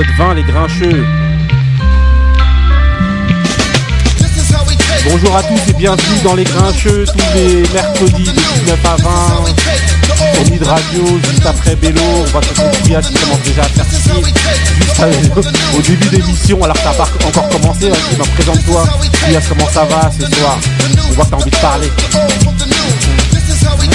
épisode 20, les grincheux. Bonjour à tous et bienvenue dans les grincheux tous les mercredis de 19 à 20 sur Mid Radio, juste après Bélo, on va se retrouver qui commence déjà à faire à- au début d'émission, alors que ça pas encore commencé, vas-y, bah, présente-toi, Elias, comment ça va ce soir? On voit que t'as envie de parler.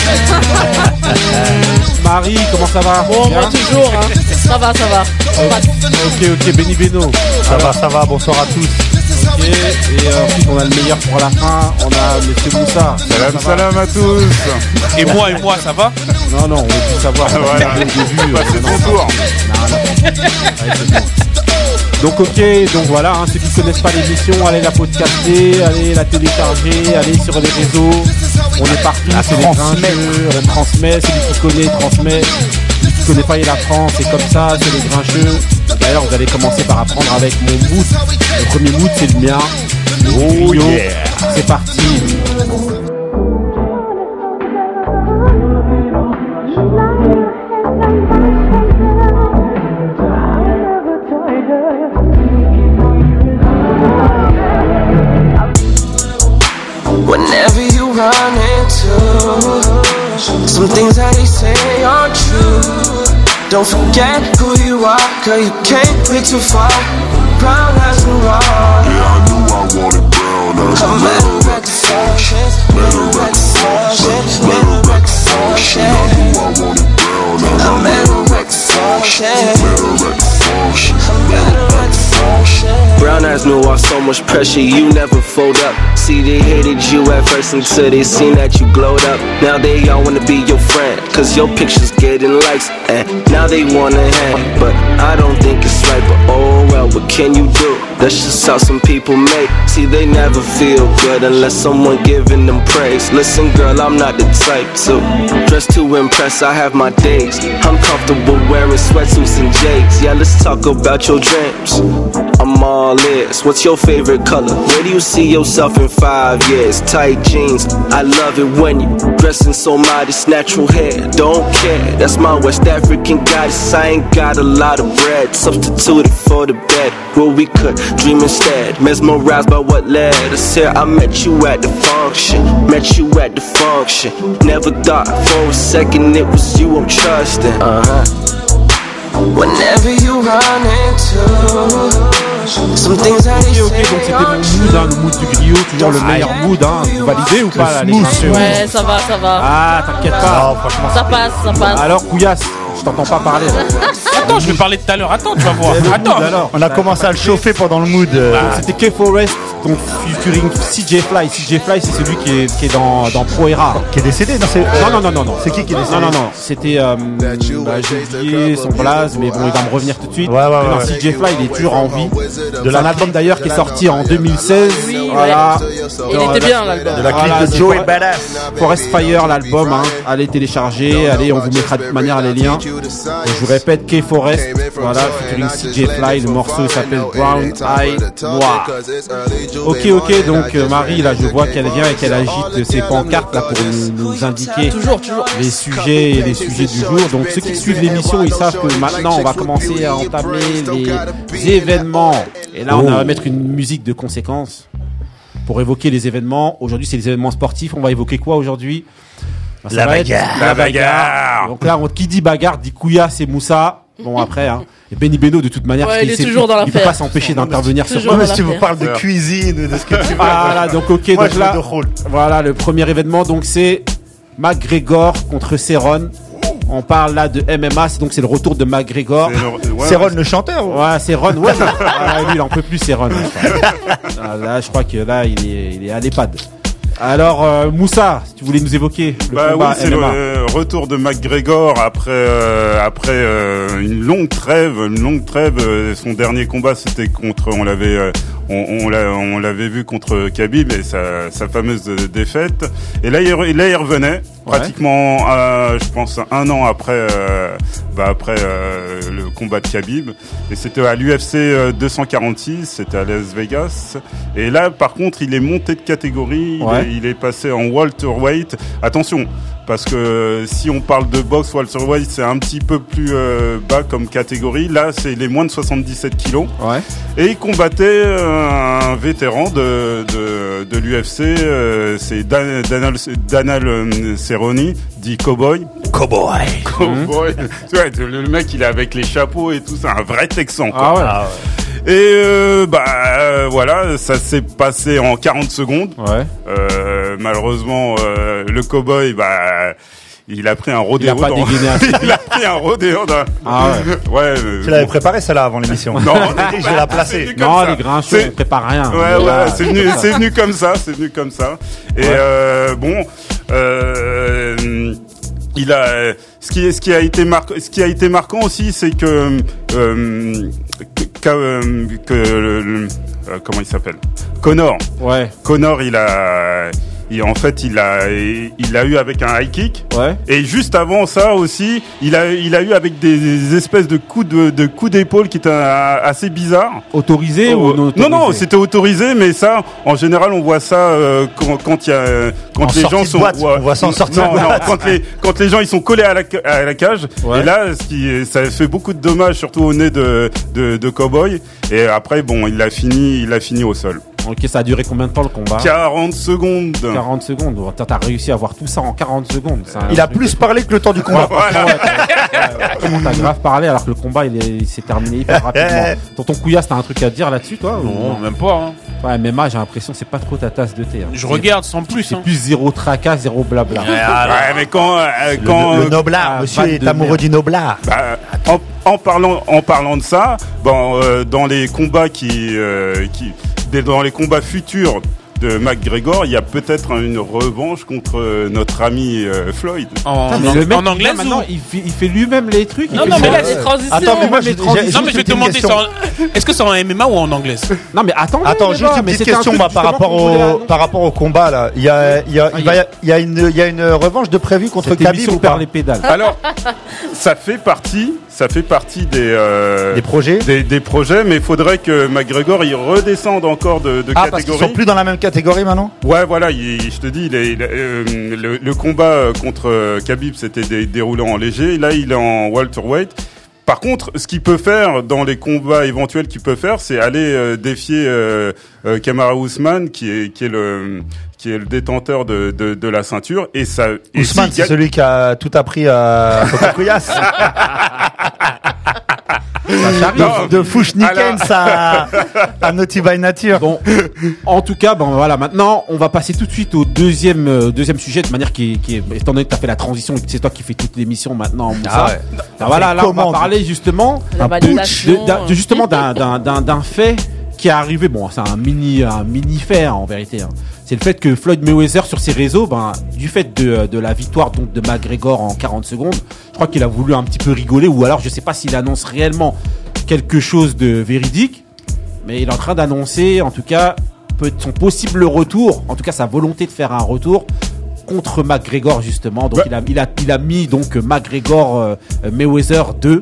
Marie, comment ça va Bon, Bien moi toujours, hein. Ça va, ça va. Ok, ok, Benny Beno. Ça va, ça va, bonsoir à tous. Ok, et euh, ensuite on a le meilleur pour la fin, on a Monsieur Moussa. Salam, salam à tous. Et moi, et moi, ça va Non, non, on veut tout savoir. Voilà. Au début, Bah, euh, c'est non, ton tour. non, non. Ouais, c'est bon. Donc ok, donc voilà, hein, ceux qui connaissent pas l'émission, allez la podcaster, allez la télécharger, allez sur les réseaux. On est partout, c'est les transmettre. grincheux, on transmet, celui qui connaît transmet, celui qui connaît pas il apprend, c'est comme ça, c'est les grincheux. D'ailleurs vous allez commencer par apprendre avec mon mood. Le premier mood c'est le mien. Oh yeah. C'est parti. Don't forget who you are, cause you can't be too far. Brown as and raw. Yeah, I knew I wanted brown as a I'm metal at the function, metal at the function, metal at the function. I function. knew I wanted brown as a I'm metal at the function, metal at the Brown eyes know all so much pressure, you never fold up. See, they hated you at first until they seen that you glowed up. Now they all wanna be your friend, cause your pictures getting likes. And now they wanna hang, but I don't think it's right. But oh well, what can you do? That's just how some people make. See, they never feel good unless someone giving them praise. Listen, girl, I'm not the type to dress to impress. I have my days. I'm comfortable wearing sweatsuits and J's. Yeah, let's talk about your dreams. I'm all ears. What's your favorite color? Where do you see yourself in five years? Tight jeans. I love it when you dressing so modest, natural hair. Don't care. That's my West African goddess. I ain't got a lot of bread. Substituted for the bed where we could dream instead. Mesmerized by what led us here. I met you at the function. Met you at the function. Never thought for a second it was you I'm trusting. Uh huh. Whenever you run into Ok, ok, donc c'était mon mood, hein, le mood du griot, toujours le meilleur mood, hein. validez ou pas là, les Ouais, ça va, ça va. Ah, t'inquiète pas. Non, franchement, Ça passe, ça passe. Alors, Couillasse, je t'entends pas parler. là. Attends, je vais parler tout à l'heure. Attends, tu vas voir. Le Attends. alors. on a commencé à le chauffer pendant le mood. euh, Donc, C'était K Forest, donc featuring CJ Fly. CJ Fly, c'est celui qui est, qui est dans, dans Pro Era. qui est décédé non, c'est, Non, non, non, non, non. C'est qui qui est décédé Non, non, non. C'était. Euh, bah, J'ai oublié son blaze, mais bon, il va me revenir tout de suite. Ouais, ouais, non, ouais. CJ Fly, il est toujours en vie. De C'est la un album d'ailleurs qui est sorti en 2016. Oui, voilà. Il était bien l'album. de la clip Voilà, de Joey Badass. Forest Fire, l'album, hein. allez télécharger, allez, on vous mettra de toute manière les liens. Je vous répète, K Forest, voilà, featuring CJ Fly, le morceau s'appelle Brown Eye Noir. Ok, ok, donc Marie, là, je vois qu'elle vient et qu'elle agite ses pancartes là pour nous, nous indiquer Toujours, toujours. les sujets et les sujets du jour. Donc ceux qui suivent l'émission, ils savent que maintenant on va commencer à entamer les événements. Et là, on va mettre une musique de conséquence pour évoquer les événements. Aujourd'hui, c'est les événements sportifs. On va évoquer quoi aujourd'hui? Bah, La bagarre. La bagarre. Donc là, on- qui dit bagarre dit Kouya, c'est Moussa. Bon après, hein. Et Benny Beno de toute manière, Ouais, il est toujours dans il peut pas s'empêcher d'intervenir sur dans si vous l'affaire. parle de cuisine, de ce que tu veux. Voilà, donc ok, Moi, donc là, voilà, le premier événement, donc c'est McGregor contre Cerrone. On parle là de MMA, c'est donc c'est le retour de McGregor. C'est le- Ron chanteur ou- Ouais, c'est Ron. Ouais, ah, lui, il en peut plus, c'est Ron. Ah, là, je crois que là, il est, il est à l'EHPAD. Alors, euh, Moussa, si tu voulais nous évoquer le Bah oui, combat c'est le MMA. euh, retour de McGregor après euh, après euh, une longue trêve, une longue trêve. son dernier combat, c'était contre, on l'avait on, on l'a- on l'avait vu contre Khabib et sa, sa fameuse défaite. Et là, il, là, il revenait pratiquement, euh, je pense, un an après euh, bah, après euh, le combat de Khabib. Et c'était à l'UFC euh, 246, c'était à Las Vegas. Et là, par contre, il est monté de catégorie. il Ouais. est- il est passé en welterweight. Attention, parce que si on parle de boxe welterweight, c'est un petit peu plus euh, bas comme catégorie. Là, c'est les moins de 77 kilos. Ouais. Et il combattait euh, un vétéran de, de, de l'UFC, euh, c'est Dan- Danal, Danal Cerrone, dit Cowboy. Cowboy. Cowboy. Tu vois, le mec, il est avec les chapeaux et tout, c'est un vrai Texan. quoi. Ah ouais. Et euh, bah euh, voilà, ça s'est passé en 40 secondes. Ouais. Euh, malheureusement, euh, le cowboy, bah, il a pris un rodéo. Il a pas dans- il a pris un rodéo. Dans... Ah ouais. ouais. euh, Tu l'avais préparé celle-là avant l'émission. Non, je vais la placer. c'est comme Non, ça. les grincheux, C'est- on prépare rien. Ouais, ouais, Voilà, c'est venu, comme ça. c'est venu comme ça, c'est venu comme ça. Et Ouais. euh, bon, euh, il a, ce qui, ce qui a été marquant, ce qui a été marquant aussi, c'est que, euh, que, que, euh, que le- le- euh, comment il s'appelle, Connor. Ouais. Connor, il a, il, en fait, il a, il a eu avec un high kick. Ouais. Et juste avant ça aussi, il a, il a eu avec des espèces de coups de, de coups d'épaule qui étaient assez bizarres. Autorisé ou non Non, non, autorisé c'était autorisé, mais ça, en général, on voit ça euh, quand, quand il y a, quand les gens sont, boîte, on voit ça en sortie de non, non, boîte. quand les, quand les gens ils sont collés à la, à la cage. Ouais. Et là, ce qui, ça fait beaucoup de dommages, surtout au nez de, de, de Cowboy. Et après, bon, il a fini, il a fini au sol. Ok, ça a duré combien de temps le combat 40 secondes. 40 secondes. T'as réussi à voir tout ça en 40 secondes. Il a plus parlé que le temps du combat. Voilà. Ouais, t'as- Comment t'as grave parlé alors que le combat il est- il s'est terminé hyper rapidement. Tonton Couillasse, t'as un truc à dire là-dessus toi ou Non, même pas. hein. Ouais, MMA, j'ai l'impression que c'est pas trop ta tasse de thé. hein. Je regarde sans plus. C'est hein. plus zéro tracas, zéro blabla. Ouais, mais quand, euh, quand, Le noblard, Ah, monsieur est amoureux merde. du noblard. Bah, en, en parlant en parlant de ça, bon, euh, dans les combats qui euh, dans les combats futurs de McGregor, il y a peut-être une revanche contre euh, notre ami euh, Floyd. En, Putain, mais en- le mec, en anglais maintenant, il fait, il fait lui-même les trucs. Non, non, mais là, les transitions. Attends, mais moi, j'ai- transition. Non, mais je vais te demander, c'est est-ce que c'est en MMA ou en anglaise Non, mais attends. Attends, juste une petite question moi, par rapport au par rapport au combat là. Il y a il y a Ah, il y a- une il y a une revanche de prévu contre Khabib ou perd les pédales. Alors, ça fait partie, ça fait partie des euh, Des projets? des, des projets, mais il faudrait que McGregor il redescende encore de, de Ah parce qu'ils catégorie. sont plus dans la même catégorie maintenant? Ouais, voilà, il- je te dis, il est- il est, euh, le, le combat euh, contre Khabib s'était dé- déroulé en léger. Là, il est en welterweight. Par contre, ce qu'il peut faire dans les combats éventuels qu'il peut faire, c'est aller euh, défier euh, euh, Kamara Ousmane, qui est qui est le qui est le détenteur de, de, de la ceinture. Et ça, Ousmane c'est celui qui a tout appris à Coco Non, de Fouchnikens à à Naughty by Nature. Bon, en tout cas, bon voilà. Maintenant, on va passer tout de suite au deuxième euh, deuxième sujet de manière qui, est- qui est, étant donné que t'as fait la transition et que c'est toi qui fais toute l'émission maintenant. Ah ouais. Ben voilà, là, on va parler justement de- de- justement d'un d'un d'un d'un fait qui est arrivé. Bon, c'est un mini un mini fait hein, en vérité. hein. C'est le fait que Floyd Mayweather sur ses réseaux, ben du fait de, de la victoire donc de McGregor en 40 secondes, je crois qu'il a voulu un petit peu rigoler ou alors je sais pas s'il annonce réellement quelque chose de véridique, mais il est en train d'annoncer en tout cas son possible retour, en tout cas sa volonté de faire un retour contre McGregor justement. Donc il a il a il a mis donc McGregor euh, Mayweather 2.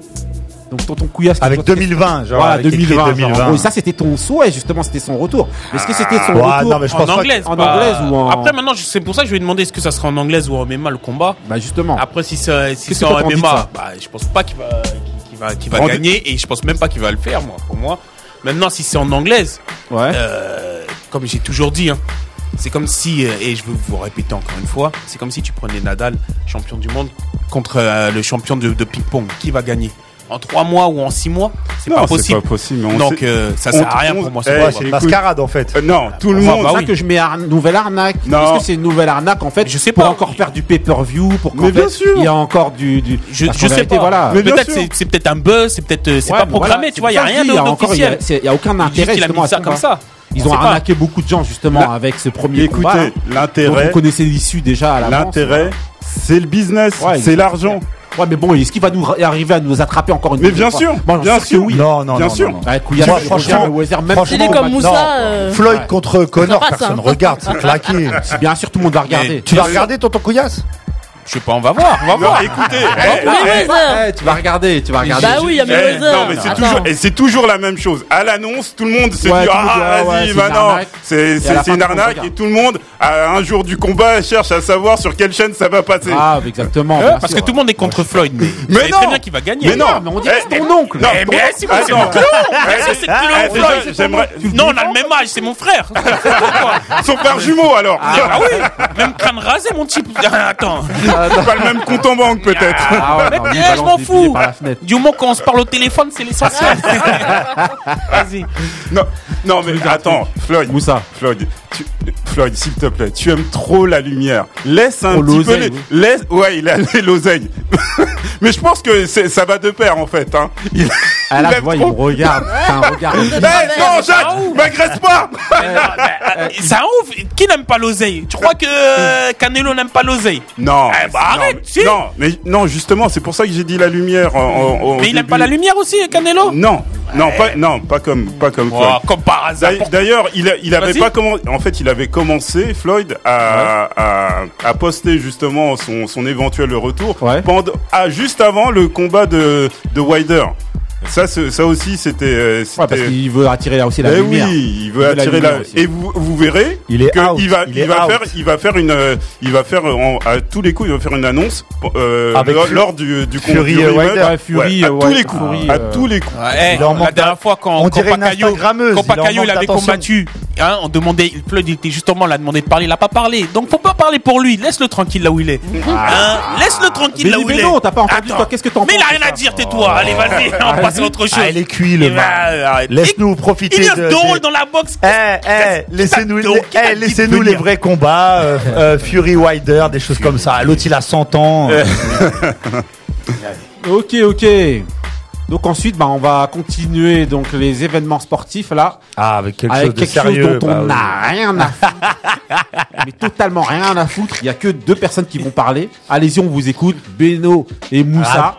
Donc tonton Couillasse Avec 2020, genre voilà, avec écrit 2020. genre, en 2020. gros. Et ça c'était ton souhait justement, c'était son retour. Est-ce que c'était son Ouais, retour non, mais je En pense que- anglaise. en anglaise ou en- Après, maintenant, c'est pour ça que je vais demander est-ce que ça sera en anglaise ou en MMA le combat. Bah justement. Après, si c'est si c'est en MMA, bah, je pense pas qu'il va, qu'il va, qu'il va En- gagner et je pense même pas qu'il va le faire, moi, pour moi. Maintenant, si c'est en anglaise, Ouais. euh, comme j'ai toujours dit, hein, c'est comme si, euh, et je veux vous répéter encore une fois, c'est comme si tu prenais Nadal, champion du monde, contre euh, le champion de, de ping-pong. Qui va gagner? En trois mois ou en six mois C'est pas c'est possible. pas possible. mais on Donc, euh, ça on- sert à rien pour moi. eh, c'est une mascarade en fait. Euh, non, tout le monde. bah C'est ça oui. que je mets ar- nouvelle arnaque. Non. Est-ce que c'est une nouvelle arnaque en fait Je sais pour pas. encore faire du pay-per-view pour qu'en Mais bien fait sûr. il y a encore du, du... Je, je sais vérité, pas. voilà. Mais bien Peut-être sûr. c'est peut-être un buzz, c'est peut-être c'est Ouais, pas programmé, voilà, tu vois, il y a rien pour ça d'officiel. Il y a aucun intérêt il a mis à ça comme combat. ça. Ils On ont pas. arnaqué beaucoup de gens justement avec ce premier Écoutez, combat. hein. Donc, l'intérêt, vous connaissez l'issue déjà à l'avance. l'intérêt, c'est le business, Ouais, c'est l'argent. Ouais, mais bon, est-ce qu'il va nous arriver à nous attraper encore une Mais deuxième bien fois sûr, bien sûr. oui. Non, non, Bien non, sûr. non, Moi, franchement, Mayweather, même franchement, Il est comme maintenant, Moussa. euh, Floyd contre Connor, pas ça. personne regarde, c'est claqué. Bien sûr, tout le monde va regarder. Mais Tu vas regarder tonton Couillasse? Je sais pas, on va voir, on va Non, voir. écoutez, eh, eh. Eh, tu vas regarder, tu vas regarder. Bah oui, il y a Eh, Mayweather. non mais c'est toujours et c'est toujours la même chose. À l'annonce, tout le monde se Ouais, dit dit, ah ah vas-y c'est une maintenant arnaque. c'est c'est c'est une arnaque et tout le monde à un jour du combat cherche à savoir sur quelle chaîne ça va passer. Ah, exactement. Bien parce sûr. que tout le monde est contre Floyd, mais, Mais non. très bien qu'il va gagner. Mais non, mais on dirait que Eh, c'est ton oncle. Non, mais c'est mon- c'est mon clone. C'est clone Floyd, c'est j'aimerais Non, on a le même âge, c'est mon frère. son frère jumeau alors. Ah oui, même crâne rasé, mon type. Ah, Attends. Pas le même compte en banque peut-être. Ah ouais, non, lui, il Eh, je m'en fous. Du moment qu'on se parle au téléphone, c'est l'essentiel. Vas-y. Non, non mais attends, Floyd. Moussa. Floyd, tu- Floyd, s'il te plaît, tu aimes trop la lumière. Laisse un Oh, petit peu l'oseille, les, oui. laisse, ouais, il a l'oseille. mais je pense que c'est- ça va de pair en fait. Hein. Il, Ah là, il tu aime vois, il me regarde. C'est un regard. Eh, non, Jacques, m'agresse pas. C'est un ouf. Qui n'aime pas l'oseille? Tu crois que euh, Canelo n'aime pas l'oseille? Non, Eh bah, non, arrête, mais- si. non, mais non, justement, c'est pour ça que j'ai dit la lumière. en- en- au Mais il n'aime pas la lumière aussi, Canelo? Non, non, pas, non, pas comme, pas comme Floyd. Oh, Comme par hasard. D'ailleurs- il, a- il avait pas commencé. En fait, il avait commencé Floyd à, à, à poster justement son, son éventuel retour Ouais. pendant, ah, juste avant le combat de de Wilder. Ça, c'est- ça aussi, c'était. euh, Ouais, parce qu'il veut attirer là aussi la Eh lumière. oui, il veut Il veut la attirer la. aussi. Et vous, vous verrez Il est que out, il va, il il, va out. faire, il va faire une, euh, il va faire en- à tous les coups, il va faire une annonce euh, Avec lors, lors du du Fury du et rematch. Wilder. Ouais, Fury, Ouais, à euh, tous les coups, Fury, à euh, tous les coups. Ouais, Il en la manque dernière d'a- fois quand on quand Instagrammeuse, quand d'attention. combattu, hein, on demandait, Floyd il était justement là, demandé de parler, il a pas parlé. Donc faut pas parler pour lui, laisse-le tranquille là où il est. Hein, laisse-le tranquille Mais, là où mais il est. non, t'as pas entendu toi. Qu'est-ce que t'en penses Mais il a rien à dire, tais-toi. Allez, vas-y, on Vas-y. passe à autre chose. Ah, il est cuit, le arrête. Laisse-nous profiter Il est de- drôle des- dans la boxe. Eh, eh, laissez-nous, eh, laissez-nous de les vrais combats, euh, euh, Fury Wilder, des choses comme ça. L'autre il a 100 ans. euh, Ok, ok. Donc ensuite, bah, on va continuer donc les événements sportifs là, Ah, avec quelque avec chose de quelque sérieux. chose dont bah on oui. n'a rien à foutre, mais totalement rien à foutre. Il y a que deux personnes qui vont parler. Allez-y, on vous écoute, Beno et Moussa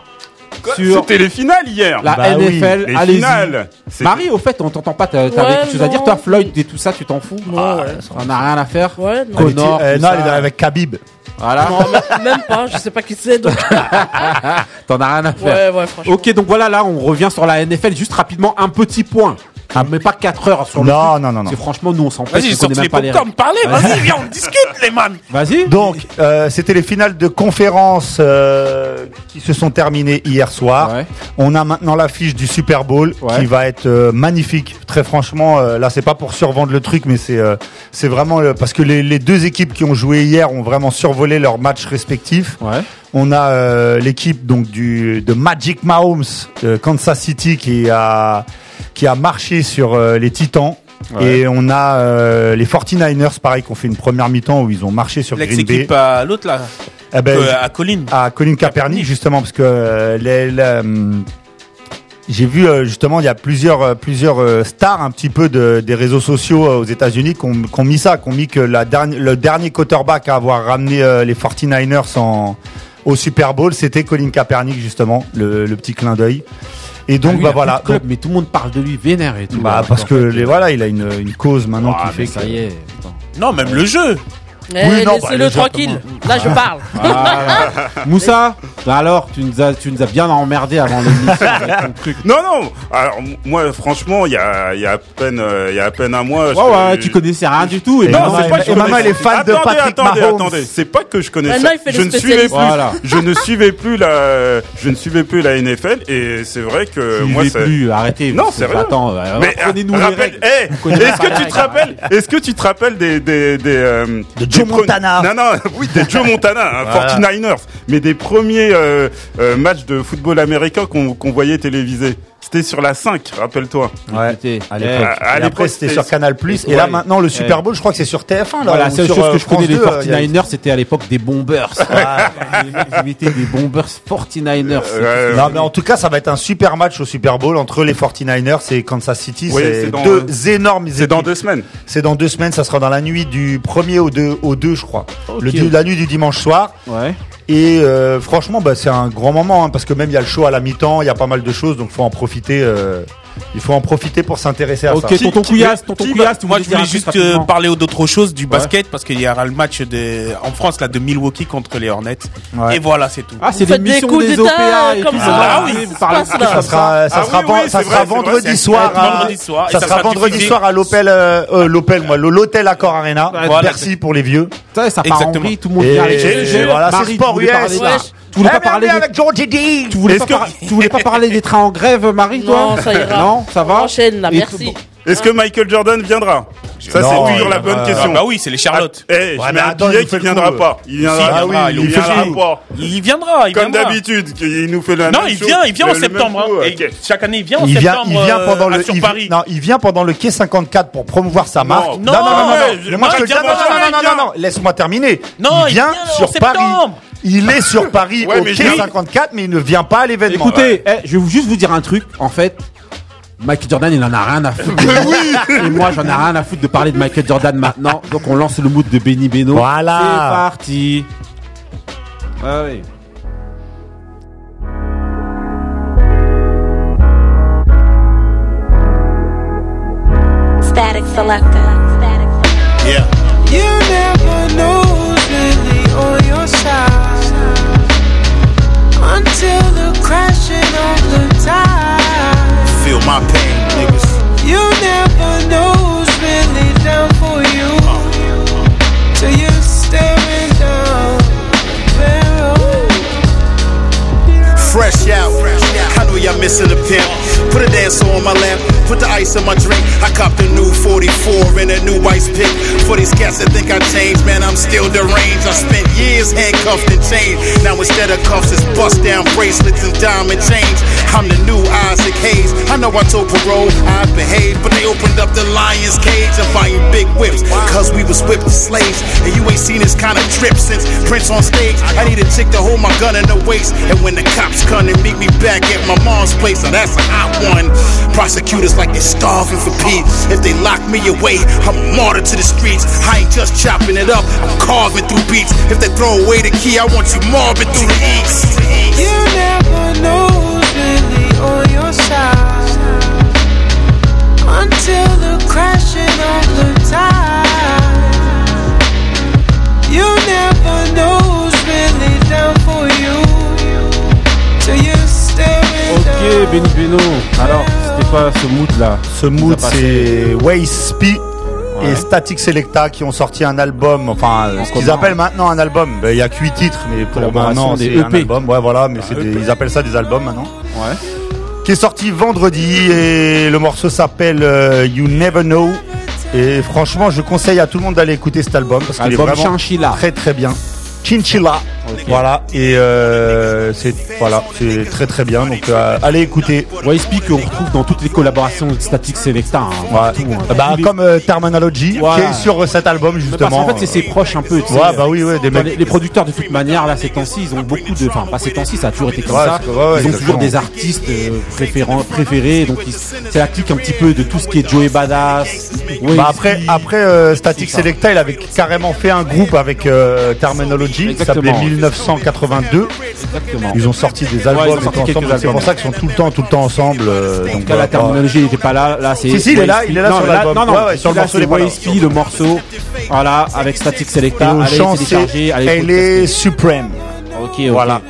sur C'était les finales hier. la Bah oui, NFL. les Allez-y. finales. C'était- Marie, au fait, on t'entend pas. T'as- T'avais Ouais, quelque chose à dire, toi, Floyd et tout ça, tu t'en fous Non, ouais, On n'a rien à faire. Ouais, non. Elle est- Connor, euh, non, elle est avec Khabib. Voilà. Non, même- même pas, je sais pas qui c'est. Donc... T'en as rien à faire. Ouais, ouais, franchement. Ok, donc voilà, là, on revient sur la NFL. Juste rapidement, un petit point. Ah, mais pas 4 heures sur le Non, truc. non, non, non. C'est franchement, nous, on s'en pêche. Vas-y, sortez même les pas les popcorn, parlez, vas-y, viens, on discute, les man. Vas-y. Donc, euh, c'était les finales de conférence euh, qui se sont terminées hier soir. Ouais. On a maintenant l'affiche du Super Bowl Ouais. qui va être euh, magnifique. Très franchement, euh, là, c'est pas pour survendre le truc, mais c'est euh, c'est vraiment euh, parce que les, les deux équipes qui ont joué hier ont vraiment survolé leurs matchs respectifs. Ouais. On a euh, l'équipe donc du de Magic Mahomes de Kansas City qui a qui a marché sur euh, les Titans. Ouais. Et on a euh, les 49ers, pareil, qui ont fait une première mi-temps où ils ont marché sur Green Bay. À l'autre, là, Eh ben, euh, à Colline. à Colin Kaepernick justement parce que euh, les- les, j'ai vu justement il y a plusieurs plusieurs stars un petit peu de, des réseaux sociaux aux États-Unis qui ont, mis ça, qui ont mis que la dernière le dernier quarterback à avoir ramené les 49ers en au Super Bowl, c'était Colin Kaepernick justement, le, le petit clin d'œil. Et donc Ah, Lui, bah voilà, de club, Donc, mais tout le monde parle de lui vénère et tout. bah parce que fait, les, voilà, il a une, une cause maintenant Ah, qui fait ça que y est. putain. Non, même le jeu. Eh, Oui, non, bah, laissez-le les gens, tranquille. Là, je parle. Voilà. Moussa, bah alors, tu nous as, tu nous as bien emmerdé avant l'émission avec ton truc. Non, non. Alors m- moi, franchement, il y a, il y a à peine, euh, il y a à peine un mois. je- Ouais, ouais, tu connaissais rien du tout. Et Non, c'est pas que je Maman, connaissais- elle est fan de attendez, Patrick attendez, Mahomes. attendez. C'est pas que je connaissais. Maintenant, il fait je le ne suivais spécialiste. plus. Voilà. Je ne suivais plus la. Je ne suivais plus la NFL et c'est vrai que Tu moi, plus, arrêtez. Non, parce que- sérieux. Attends, euh, Mais apprenez-nous les rappelle, règles. eh, Vous connaissez est-ce pas que les tu te règles. rappelles, est-ce que tu te rappelles des des des euh, De des Joe pre- Montana. Non non, oui, des Joe Montana, hein, Voilà. 49ers, mais des premiers euh, euh, matchs de football américain qu'on qu'on voyait télévisés. C'était sur la 5, rappelle-toi. Ouais, Écoutez, à eh, l'époque. à Et après, c'était sur Canal+. Et là, Ouais. maintenant, le Super. Bowl, je crois que c'est sur TF1. Là, Voilà, la seule sur, chose que je France connais des 2, euh, il y a- 49ers, c'était à l'époque des bombers. Ils mettaient des bombers 49ers. Euh, Non, mais en tout cas, ça va être un super match au Super Bowl entre les 49ers et Kansas City. Oui, c'est deux énormes C'est dans deux semaines. C'est dans deux semaines. Ça sera dans la nuit du 1er au 2, au 2 je crois. Le, la nuit du dimanche soir. Ouais. Et euh, franchement, bah, c'est un grand moment hein, parce que même il y a le show à la mi-temps, il y a pas mal de choses, donc faut en profiter. Euh, il faut en profiter pour s'intéresser à Ok, ça. tonton Couillasse, tonton Couillasse, Moi, je voulais juste euh, parler d'autre chose, du basket, parce qu'il y aura le match de, en France, là, de Milwaukee contre les Hornets. Ouais. Et voilà, c'est tout. Ah, c'est des des d'État, OPA et comme ça. Ah oui, Ça sera, ça sera, sera vendredi soir. ça sera vendredi soir à l'Opel, euh, l'Opel, moi, l'Hôtel Accor Arena. Merci pour les vieux. Ça, ça part en tout le monde voilà, c'est sport US. Parler. Tu voulais Eh, pas parler bienvenue des- avec Georgie D. tu voulais Est-ce pas que- par- tu voulais pas parler des trains en grève, Marie, toi Non, ça ira. Non, ça va On enchaîne, là, Et merci. Est-ce que Michael Jordan viendra? Ça, c'est toujours la bonne. Ah, question. bah oui, c'est les Charlotte. Eh, je Ouais, mets mais un billet qui viendra coup. pas. Il viendra, Si, Ah il viendra, pas. Il viendra, il Comme d'habitude, il nous fait la Non, il vient, il vient en septembre. hein. chaque année, il vient en Il vient, septembre. il vient pendant euh, le, sur il, Paris. non, il vient pendant le quai 54 pour promouvoir sa marque. non, non, non, non, non, non, non, non, laisse-moi terminer. Non, il vient vient en sur Paris. Il est sur Paris Ouais, au mais quai je- 54, mais il ne vient pas à l'événement. Écoutez, eh, je vais vous- juste vous dire un truc. En fait, Michael Jordan, il en a rien à foutre. Et moi, j'en ai rien à foutre de parler de Michael Jordan maintenant. Donc, on lance le mood de Benny Beno. Voilà. C'est parti. Ah oui. Static selector. Static selector. Yeah. You never know until the crashing of the tide. Feel my pain, niggas. You never know who's really down for you till you're staring down the barrel. Fresh out. I know y'all missing the pimp. Put a dancer on my lamp. Put the ice in my drink. I copped a new 44 and a new ice pick. For these cats that think I changed, man, I'm still deranged. I spent years handcuffed and chained. Now instead of cuffs, it's bust down bracelets and diamond chains. I'm the new Isaac Hayes. I know I told parole I behaved, but they opened up the lion's cage and buying big whips. Cause we was whipped slaves. And you ain't seen this kind of trip since Prince on stage. I need a chick to hold my gun in the waist. And when the cops come and meet me back at my mom's place, now that's a hot one. Prosecutors like they're starving for peace. If they lock me away, I'm a martyr to the streets. I ain't just chopping it up, I'm carving through beats. If they throw away the key, I want you morbid through the east. You never know who's really on your side until the crashing of the tide. You never know who's really down Ok, down. Benny Beno. Alors, c'était quoi ce mood là Ce mood, c'est Ouais. et Static Selecta qui ont sorti un album, enfin En ce qu'ils appellent maintenant un album. Ben, Il y a que 8 titres, mais pour maintenant des c'est un EP. album. Ouais, voilà, mais Ah, des- EP. ils appellent ça des albums maintenant. Ouais. Qui est sorti vendredi et le morceau s'appelle euh, You Never Know. Et franchement, je conseille à tout le monde d'aller écouter cet album parce qu'il est vraiment Chinchilla. très très bien. Chinchilla. Voilà et euh, c'est voilà c'est très très bien donc euh, allez écouter YSP qu'on retrouve dans toutes les collaborations de Static Selecta. hein, Ouais. hein. Bah, Tous les- comme euh, Terminology qui est sur cet album justement parce qu'en fait, c'est ses proches un peu. tu sais. Ouais, bah oui, ouais, des Enfin, mecs. les, les producteurs, de toute manière, là, ces temps-ci, ils ont beaucoup de. Enfin, pas ces temps-ci, ça a toujours été comme Ouais, ça. ils ont exactement. toujours des artistes préférents, préférés. Donc, ils- c'est la clique un petit peu de tout ce qui est Joey Badass. Bah après, après euh, Static ça. Selecta, il avait carrément fait un groupe avec euh, Terminology qui s'appelait. 1982. Exactement. Ils ont sorti des Ouais, albums, ils ont sorti c'est pour ça qu'ils sont tout le temps, tout le temps ensemble. euh, donc la terminologie n'était pas là. Là, c'est. Si, si, il est là, il est là non, sur l'album. Non, non, Ouais, ouais, sur le morceau, il est pas là. YSP, le morceau. Voilà, avec Static Selecta. Allez chant, télécharger, allez Elle est suprême. Ok, ok. Voilà.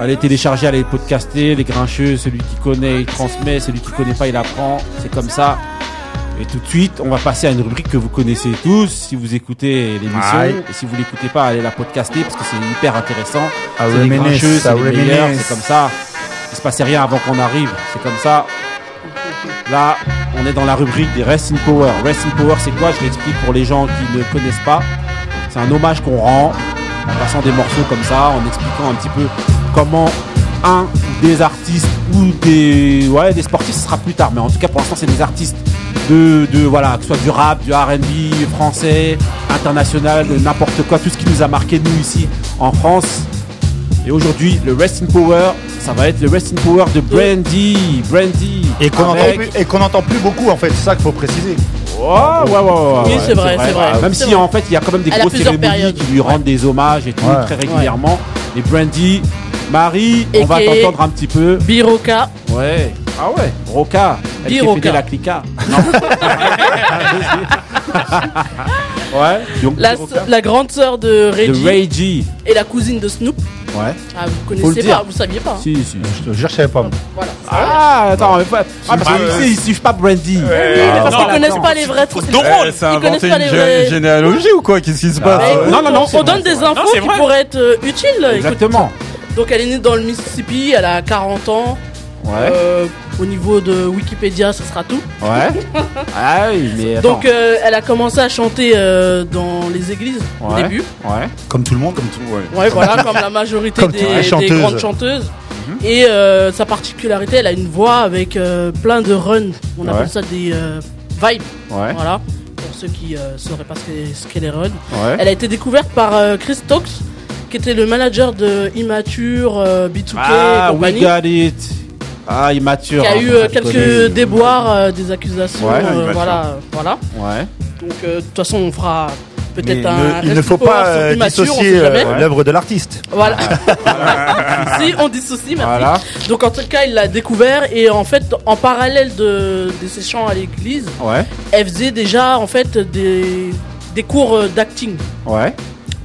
Allez télécharger, allez podcaster, les grincheux, celui qui connaît, il transmet, celui qui connaît pas, il apprend. C'est comme ça. Et tout de suite, on va passer à une rubrique que vous connaissez tous si vous écoutez l'émission. Et si vous l'écoutez pas, allez la podcaster parce que c'est hyper intéressant. À C'est les grincheux, à c'est les meilleurs, c'est comme ça. Il se passait rien avant qu'on arrive, c'est comme ça. Là, on est dans la rubrique des Rest in Power. Rest in Power, c'est quoi? Je l'explique pour les gens qui ne connaissent pas. C'est un hommage qu'on rend en passant des morceaux comme ça, en expliquant un petit peu comment un des artistes ou des ouais des sportifs ce sera plus tard mais en tout cas pour l'instant c'est des artistes de, de voilà que ce soit du rap du R&B français international de n'importe quoi tout ce qui nous a marqué nous ici en France et aujourd'hui le Rest in Power ça va être le Rest in Power de Brandy Brandy Et qu'on avec- entend plus, et qu'on n'entend plus beaucoup en fait, c'est ça qu'il faut préciser. Ouais, ouais, ouais, ouais, Oui, c'est vrai, c'est vrai. Même si vrai. en fait, il y a quand même des grosses cérémonies périodes. qui lui rendent des hommages et tout Ouais. très régulièrement. Et Brandy, Marie, Et on va t'entendre un petit peu. Biroka. Ouais. Ah ouais, Roca. Elle Dis qui Roca. fait la clica. Non. ouais. Donc, La, la grande sœur de De Reggie Ray G. et la cousine de Snoop. Ouais. Ah, vous connaissez pas, vous saviez pas. hein. Si, si. Je te jure, je savais pas. moi. Voilà. Ah, attends, mais pas. Ah, parce que euh, ici, ils suivent pas Brandy. Oui, mais parce non, qu'ils connaissent pas les vrais trucs. Drôle. Connaissent inventé pas une généalogie ou quoi? Qu'est-ce qui se passe? Euh, non, non, non, on donne des infos qui pourraient être euh, utiles. Exactement. donc elle est née dans le Mississippi, elle a 40 ans. Ouais. Au niveau de Wikipédia, ce sera tout. Ouais. Ah oui, mais. Donc euh, elle a commencé à chanter euh, dans les églises au Ouais. début. Ouais. Comme tout le monde. Comme tout. Ouais, voilà, comme la majorité Comme des, toutes les des chanteuses. grandes chanteuses. Et euh, sa particularité, elle a une voix avec euh, plein de runs. On Ouais. appelle ça des euh, vibes. Ouais. Voilà. Pour ceux qui euh, sauraient pas ce qu'est ce qu'est les runs. Ouais. Elle a été découverte par euh, Chris Stokes, qui était le manager de Immature, euh, B2K Ah, et we compagnie. got it. Ah, immature. Qui a hein, eu euh, quelques déboires, euh, des accusations. Ouais, euh, voilà, voilà. Ouais. Donc euh, de toute façon, on fera peut-être un. il ne faut pas euh, dissocier sait jamais. euh, l'œuvre de l'artiste. Voilà. si, on dissocie, merci. Voilà. Donc en tout cas, il l'a découvert et en fait, en parallèle de, de ses chants à l'église, Ouais. elle faisait déjà en fait des, des cours d'acting. Ouais.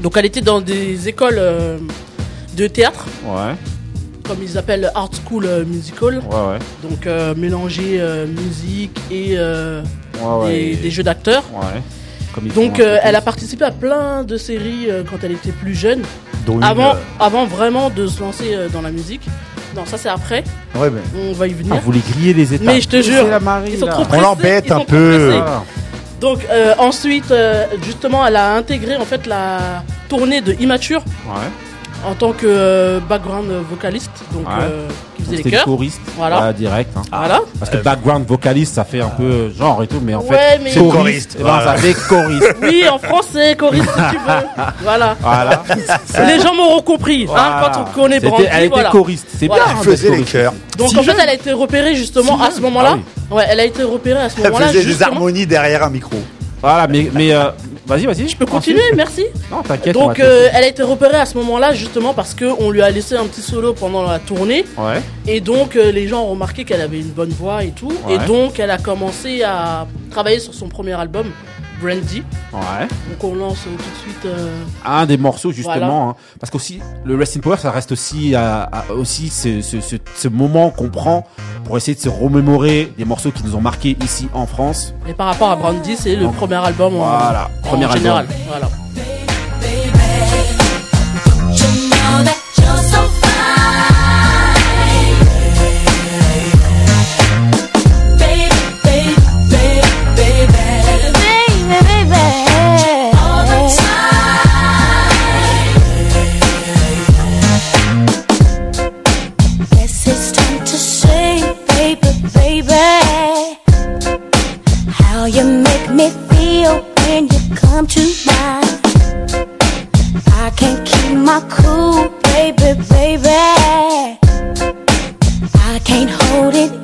Donc elle était dans des écoles euh, de théâtre, Ouais. Comme ils appellent Art School euh, Musical. Ouais, ouais. Donc euh, mélanger euh, musique et des, jeux d'acteurs. Donc elle a participé à plein de séries quand elle était plus jeune, une, avant, avant vraiment de se lancer dans la musique. Non, ça c'est après, ouais, mais on va y venir. Ah, vous griller les étapes. Mais je te jure, Marie, Ils sont trop On l'embête un peu. Ah. Donc euh, ensuite, euh, justement, elle a intégré en fait la tournée de Immature Ouais. En tant que euh, background vocaliste, donc Ouais. euh, qui faisait les C'était le chœurs. choriste. Voilà. Ouais, direct. hein. Voilà. Parce que background vocaliste, ça fait un peu genre et tout, mais en Ouais, fait, mais- c'est Choriste, choriste. Eh ben, voilà. ça fait choriste. Oui, en français, choriste si tu veux. Voilà. Voilà. Les gens m'auront compris. Hein, Voilà. quand on connaît C'était- Brandy, Elle était voilà. choriste. C'est Voilà. bien. elle faisait d'être les choriste. chœurs. Donc Si en fait, jeune. elle a été repérée justement Si à ce moment-là. Ah Ouais, elle a été repérée à ce Elle moment-là. faisait des justement. harmonies derrière un micro. Voilà, mais, mais euh, vas-y, vas-y. Je peux continuer, merci. Non, t'inquiète. Donc euh, elle a été repérée à ce moment-là justement parce que on lui a laissé un petit solo pendant la tournée Ouais. et donc euh, les gens ont remarqué qu'elle avait une bonne voix et tout et Ouais. donc elle a commencé à travailler sur son premier album Brandy. Ouais. Donc on lance euh, tout de suite. euh, Un des morceaux justement, Voilà. hein, parce qu'aussi le Rest in Power, ça reste aussi à, à- aussi ce, ce, ce, ce moment qu'on prend pour essayer de se remémorer des morceaux qui nous ont marqués ici en France. Et par rapport à Brandy, c'est le premier album en, voilà, en premier album. général. Voilà. Come to mind. I can't keep my cool, baby, baby. I can't hold it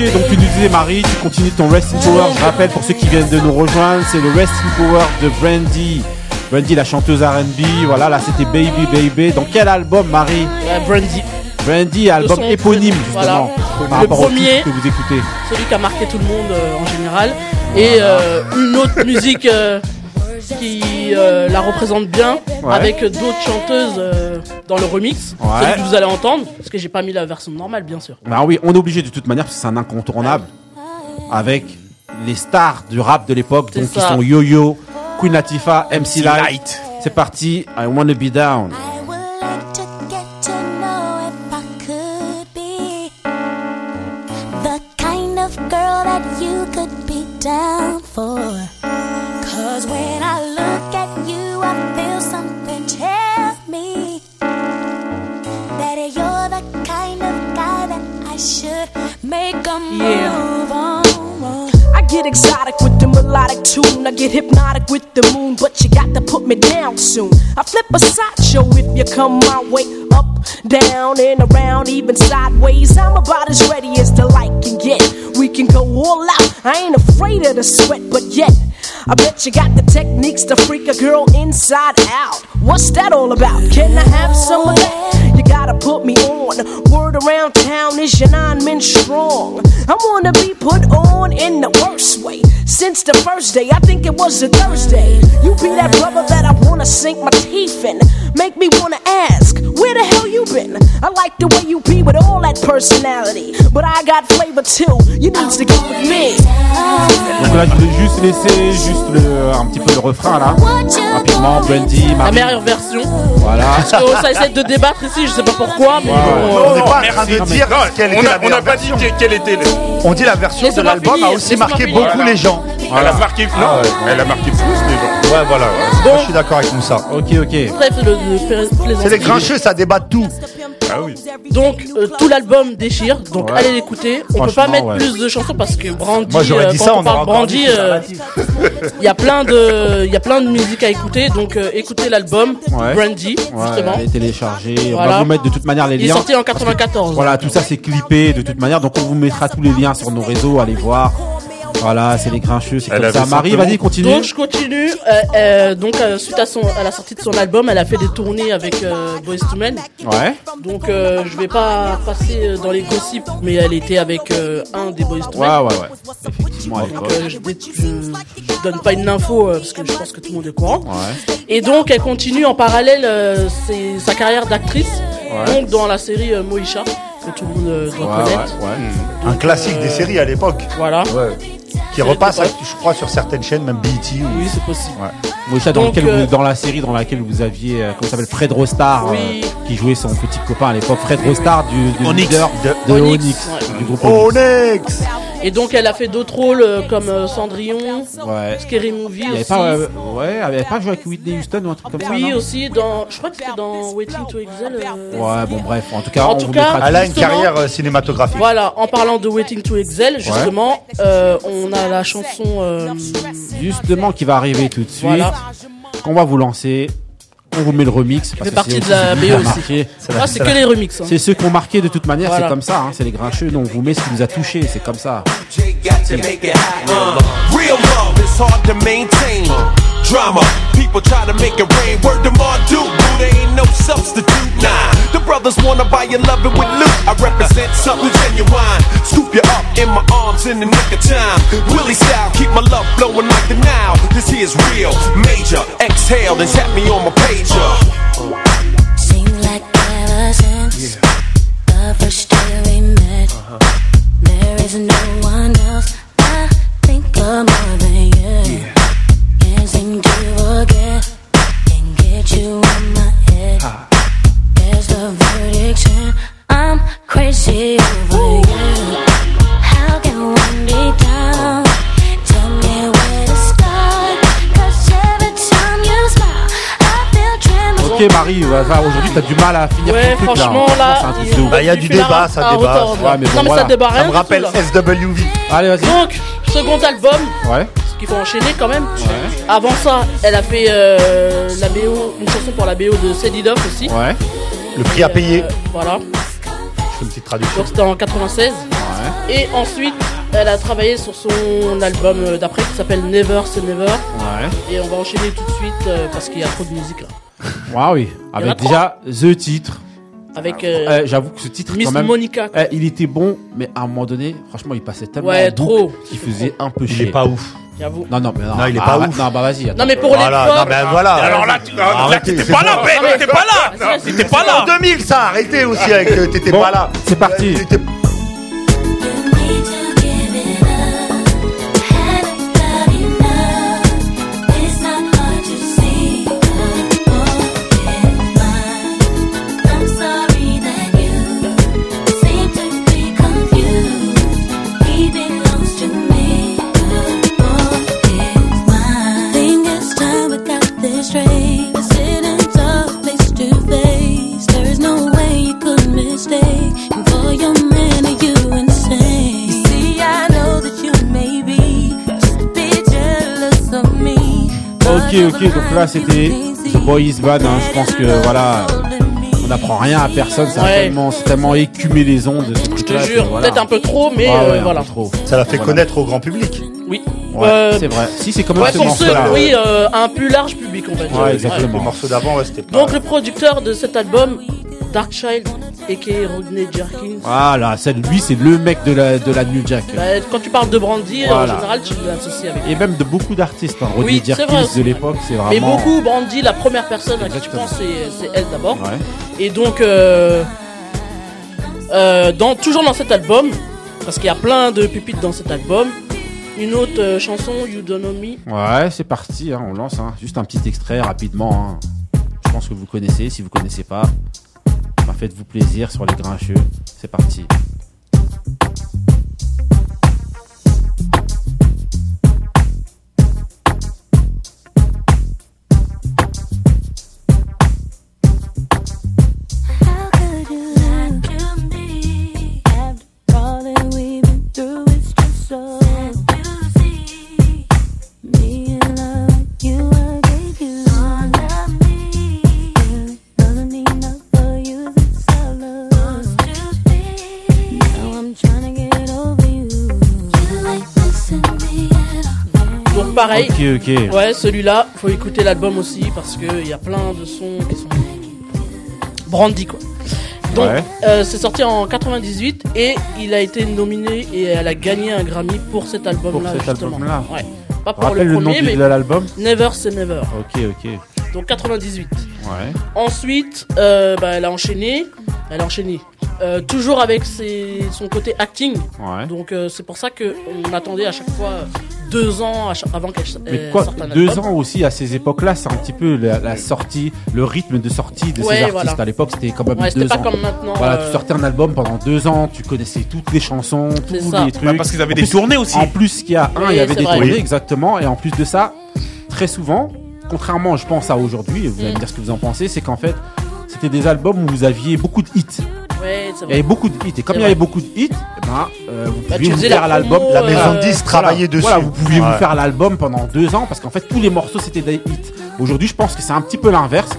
Ok, donc tu nous disais Marie, tu continues ton Rest in Power. Je rappelle pour ceux qui viennent de nous rejoindre, c'est le Rest in Power de Brandy. Brandy, la chanteuse R&B. Voilà, là c'était Baby Baby. Dans quel album, Marie Ouais, Brandy, Brandy, album éponyme justement. Le Par rapport au premier. titre que vous écoutez. celui qui a marqué tout le monde euh, en général. Et euh, une autre musique euh, qui euh, la représente bien Ouais. avec d'autres chanteuses euh, dans le remix. Ouais. Que vous allez entendre, parce que j'ai pas mis la version normale, bien sûr. Bah oui, on est obligé de toute manière parce que c'est un incontournable avec les stars du rap de l'époque, donc qui sont Yo-Yo, Queen Latifah, MC Light. C'est parti, I Wanna Be Down. I would like to should make a Yeah. move on. I get exotic with the melodic tune. I get hypnotic with the moon, but you got to put me down soon. I flip a sideshow if you come my way. Up, down, and around, even sideways. I'm about as ready as the light can get. We can go all out. I ain't afraid of the sweat, but yet. I bet you got the techniques to freak a girl inside out. What's that all about? Can I have some of that? You gotta put me on. Word around town is your nine men strong. I wanna be put on in the worst way. Since the first day, I think it was a Thursday. You be that brother that I wanna sink my teeth in. Make me wanna ask, where the hell you been? I like the way you be with all that personality. But I got flavor too. You need to get with me. Donc là, je voulais juste laisser juste le, un petit peu le refrain là. Rapidement, Bundy, La meilleure version. Voilà. Parce que ça essaie de débattre ici, je sais pas pourquoi, mais bon, On n'est euh, pas en train de dire Non, quelle on était a- la on meilleure n'a pas dit quelle était le- On dit la version de l'album a aussi marqué finir. beaucoup les gens. Elle a marqué, non, Ah ouais. elle a marqué plus. Ouais, voilà. ouais. Moi, je suis d'accord avec Moussa. Ok, ok. bref, le, le plaisanterie. C'est les grincheux, ça débat de tout. Ah oui. Donc euh, tout l'album déchire, donc Ouais. allez l'écouter. On peut pas Franchement, mettre ouais. plus de chansons parce que Brandy, Moi, j'aurais euh, dit quand ça, on on parle aurait encore Brandy, dit que ça euh, dire. il y a plein de, il y a plein de musique à écouter, donc euh, écoutez l'album Ouais. Brandy Ouais, justement. allez télécharger. On Voilà. va vous mettre de toute manière les Il est liens. sorti en Parce que- 94. Voilà, tout ça c'est clippé de toute manière. Donc on vous mettra tous les liens sur nos réseaux. Allez voir. Voilà, c'est les grincheux, c'est comme ça. Marie, vas-y, continue. Donc je continue. Euh, euh, donc euh, suite à son, à la sortie de son album, elle a fait des tournées avec euh, Boyz II Men. Ouais. Donc euh, je vais pas passer dans les gossips, mais elle était avec euh, un des Boyz II Ouais, Men. ouais, ouais. Effectivement, à Donc euh, je, je, je donne pas une info euh, parce que je pense que tout le monde est au courant. Ouais. Et donc elle continue en parallèle euh, ses- sa carrière d'actrice, Ouais. donc dans la série euh, Moïcha que tout le monde euh, doit Ouais, ouais, connaître. ouais. Un classique des séries à l'époque. Voilà. Qui repasse, je crois, sur certaines chaînes, même BET. Ou... Oui, c'est possible. Moïcha, dans, Donc, lequel vous- euh, dans la série dans laquelle vous aviez, euh, comment ça s'appelle, Fred Rostar, euh, qui jouait son petit copain à l'époque, Fred Rostar du, du Onyx. leader de, de Onyx, Onyx, ouais. du groupe Onyx. Onyx Et donc elle a fait d'autres rôles euh, comme euh, Cendrillon, Ouais. Scary Movie avait aussi. pas, euh, ouais, elle avait pas joué avec Whitney Houston ou un truc comme ça, oui, aussi dans. Je crois que c'était dans Waiting to Excel. euh, Ouais, bon, bref, en tout cas, En on tout vous cas, Elle a une carrière euh, cinématographique. Voilà, en parlant de Waiting to Excel, justement, euh, on a la chanson. euh, justement qui va arriver tout de suite, Voilà. qu'on va vous lancer. On vous met le remix. parce fait que partie c'est de la BO aussi. Ah, c'est que les remixes. hein. C'est ceux qui ont marqué de toute manière, c'est comme ça, hein, c'est les grincheux, donc on vous met ce qui nous a touché, c'est comme ça. got to make it happen. Real love is hard to maintain. Drama, people try to make it rain. Word to my dude, boo, there ain't no substitute. Nah, the brothers wanna buy your love it with loot. I represent something genuine. Scoop you up in my arms in the nick of time. Willie style, keep my love flowing like the now. This here's real, major. Exhale, then tap me on my pager. T'as du mal à finir Ouais, ton truc franchement, là. là, il-. Bah, y a du débat, ça à débat. Ouais, mais bon, non, mais voilà. ça débat rien. Ça me rappelle là. SWV. Allez, vas-y. Donc, second album, Ouais. parce qu'il faut enchaîner quand même. Avant ça, elle a fait euh, la BO, une chanson pour la BO de Sadie Duff aussi. Ouais. Le prix à payer. Euh, voilà. Je fais une petite traduction. Donc c'était en 96. Et ensuite, elle a travaillé sur son album euh, d'après qui s'appelle Never Say Never. Ouais. Et on va enchaîner tout de suite euh, parce qu'il y a trop de musique là. Ouais, oui. en Avec déjà The Titre. Avec euh, Euh, J'avoue que ce titre, Miss quand même, Monica. euh, il était bon, mais à un moment donné, franchement, il passait tellement Ouais, en trop. qu'il faisait un peu Il chier. est pas ouf. J'avoue. Non, non, mais non. Non, il est Ah, pas bah- ouf. Non, bah vas-y. Non mais pour Voilà, l'époque. non, mais voilà. Alors là, tu t'étais pas là. Ben, t'étais pas là. T'étais pas En là. 2000, ça, arrêtez aussi avec T'étais Bon, pas là. c'est parti. Ok, donc là c'était The Boys Band. hein. Je pense que voilà, on n'apprend rien à personne. C'est Ouais. tellement, c'est tellement écumé les ondes. ce Je te jure, voilà. peut-être un peu trop, mais Ah ouais, euh, voilà. trop. Ça l'a fait Voilà. connaître au grand public. Oui. Ouais, Euh, c'est vrai. Si c'est quand même Ouais, ce pour ceux, morceau-là. oui, euh, un plus large public, on va dire. Ouais, exactement. Le morceau d'avant, ouais, c'était pas. Donc, le producteur de cet album, Darkchild, a.k.a. Rodney Jerkins. Voilà, c'est lui, c'est le mec de la de la New Jack. Bah, quand tu parles de Brandy, Voilà. en général, tu l'associes avec. Et même de beaucoup d'artistes. Hein. Rodney Oui, Jerkins vrai. de l'époque, c'est vraiment. Mais beaucoup, Brandy, la première personne à qui tu penses, c'est elle d'abord. Ouais. Et donc, euh, euh, dans, toujours dans cet album, parce qu'il y a plein de pépites dans cet album, une autre euh, chanson, You Don't Know Me. Ouais, c'est parti, hein, on lance. Hein. Juste un petit extrait rapidement. Je pense que vous connaissez. Si vous connaissez pas, faites-vous plaisir sur les grincheux. C'est parti. Pareil. Ok, ok. Ouais, celui-là, faut écouter l'album aussi parce qu'il y a plein de sons qui sont brandy quoi. Donc, Ouais. euh, c'est sorti en 98 et il a été nominé et elle a gagné un Grammy pour cet album-là. Pour cet justement. album-là. Ouais. Pas pour Rappelle le le nom premier, du- mais de l'album Never c'est Never. Ok, ok. Donc 98. Ouais. Ensuite, euh, bah, elle a enchaîné. Elle a enchaîné. Euh, toujours avec ses- son côté acting. Ouais. Donc euh, c'est pour ça que on attendait à chaque fois deux ans à chaque- avant qu'elle Mais euh, quoi, sorte un deux album. ans aussi à ces époques-là, c'est un petit peu la, la sortie, le rythme de sortie de Ouais, ces artistes. voilà. À l'époque, c'était quand même Ouais, c'était deux pas ans. comme maintenant, Voilà, euh, tu sortais un album pendant deux ans, tu connaissais toutes les chansons, tous ça. les trucs. Bah, parce qu'ils avaient En des plus- tournées aussi. En plus, qu'il y a un, Oui, il y avait des vrai. tournées, Oui. exactement. Et en plus de ça, très souvent, contrairement, je pense à aujourd'hui, et vous allez Mm. me dire ce que vous en pensez, c'est qu'en fait, c'était des albums où vous aviez beaucoup de hits. Ouais, Il y avait beaucoup de hits. Et comme il y avait beaucoup de hits, eh ben, euh, vous Bah, pouviez vous faire la l'album. La maison euh, de 10 Voilà. travaillait dessus. Voilà, vous pouviez Ouais. vous faire l'album pendant deux ans parce qu'en fait tous les morceaux c'était des hits. Aujourd'hui, je pense que c'est un petit peu l'inverse.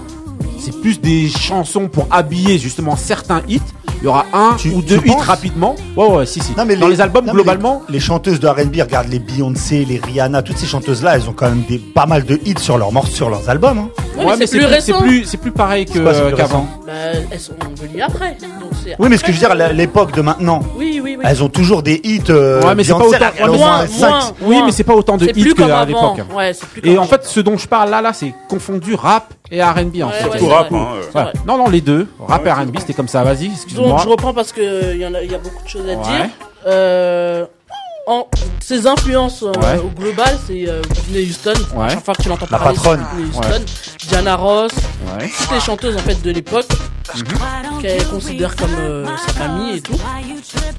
C'est plus des chansons pour habiller justement certains hits. Il y aura un Tu- ou deux hits rapidement. Ouais, ouais, si, si. Non, mais Dans les, albums, non, globalement, les, les chanteuses de R&B, regarde les Beyoncé, les Rihanna, toutes ces chanteuses-là, elles ont quand même des, pas mal de hits sur leurs morceaux, sur leurs albums. hein. Ouais, ouais, mais c'est plus plus, c'est plus pareil euh, plus qu'avant. Bah, elles sont venues après. Donc Oui, mais ce que je veux dire, l'époque de maintenant, Oui, oui, oui. elles ont toujours des hits. euh, Ouais, mais c'est pas autant- moins- moins cinq- moins. Oui, mais c'est pas autant de hits plus qu'à l'époque. Ouais, c'est plus Et en fait, ce dont je parle là, là, c'est confondu rap et R&B en Ouais, fait. ouais, Tout c'est rap, hein, euh. Ouais. Non, non, les deux. Rap et R&B, c'était comme ça. Vas-y, Donc excuse-moi. je reprends parce que il y en a, il y a beaucoup de choses à Ouais. dire. Euh, en, ses influences euh, Ouais. au global, c'est euh, Whitney Houston. Ouais. Chaque fois que tu l'entends La parler, patronne. c'est Whitney Houston, Diana Ross, Ouais. toutes les chanteuses en fait de l'époque Mhm. qu'elle considère comme euh, sa famille et tout.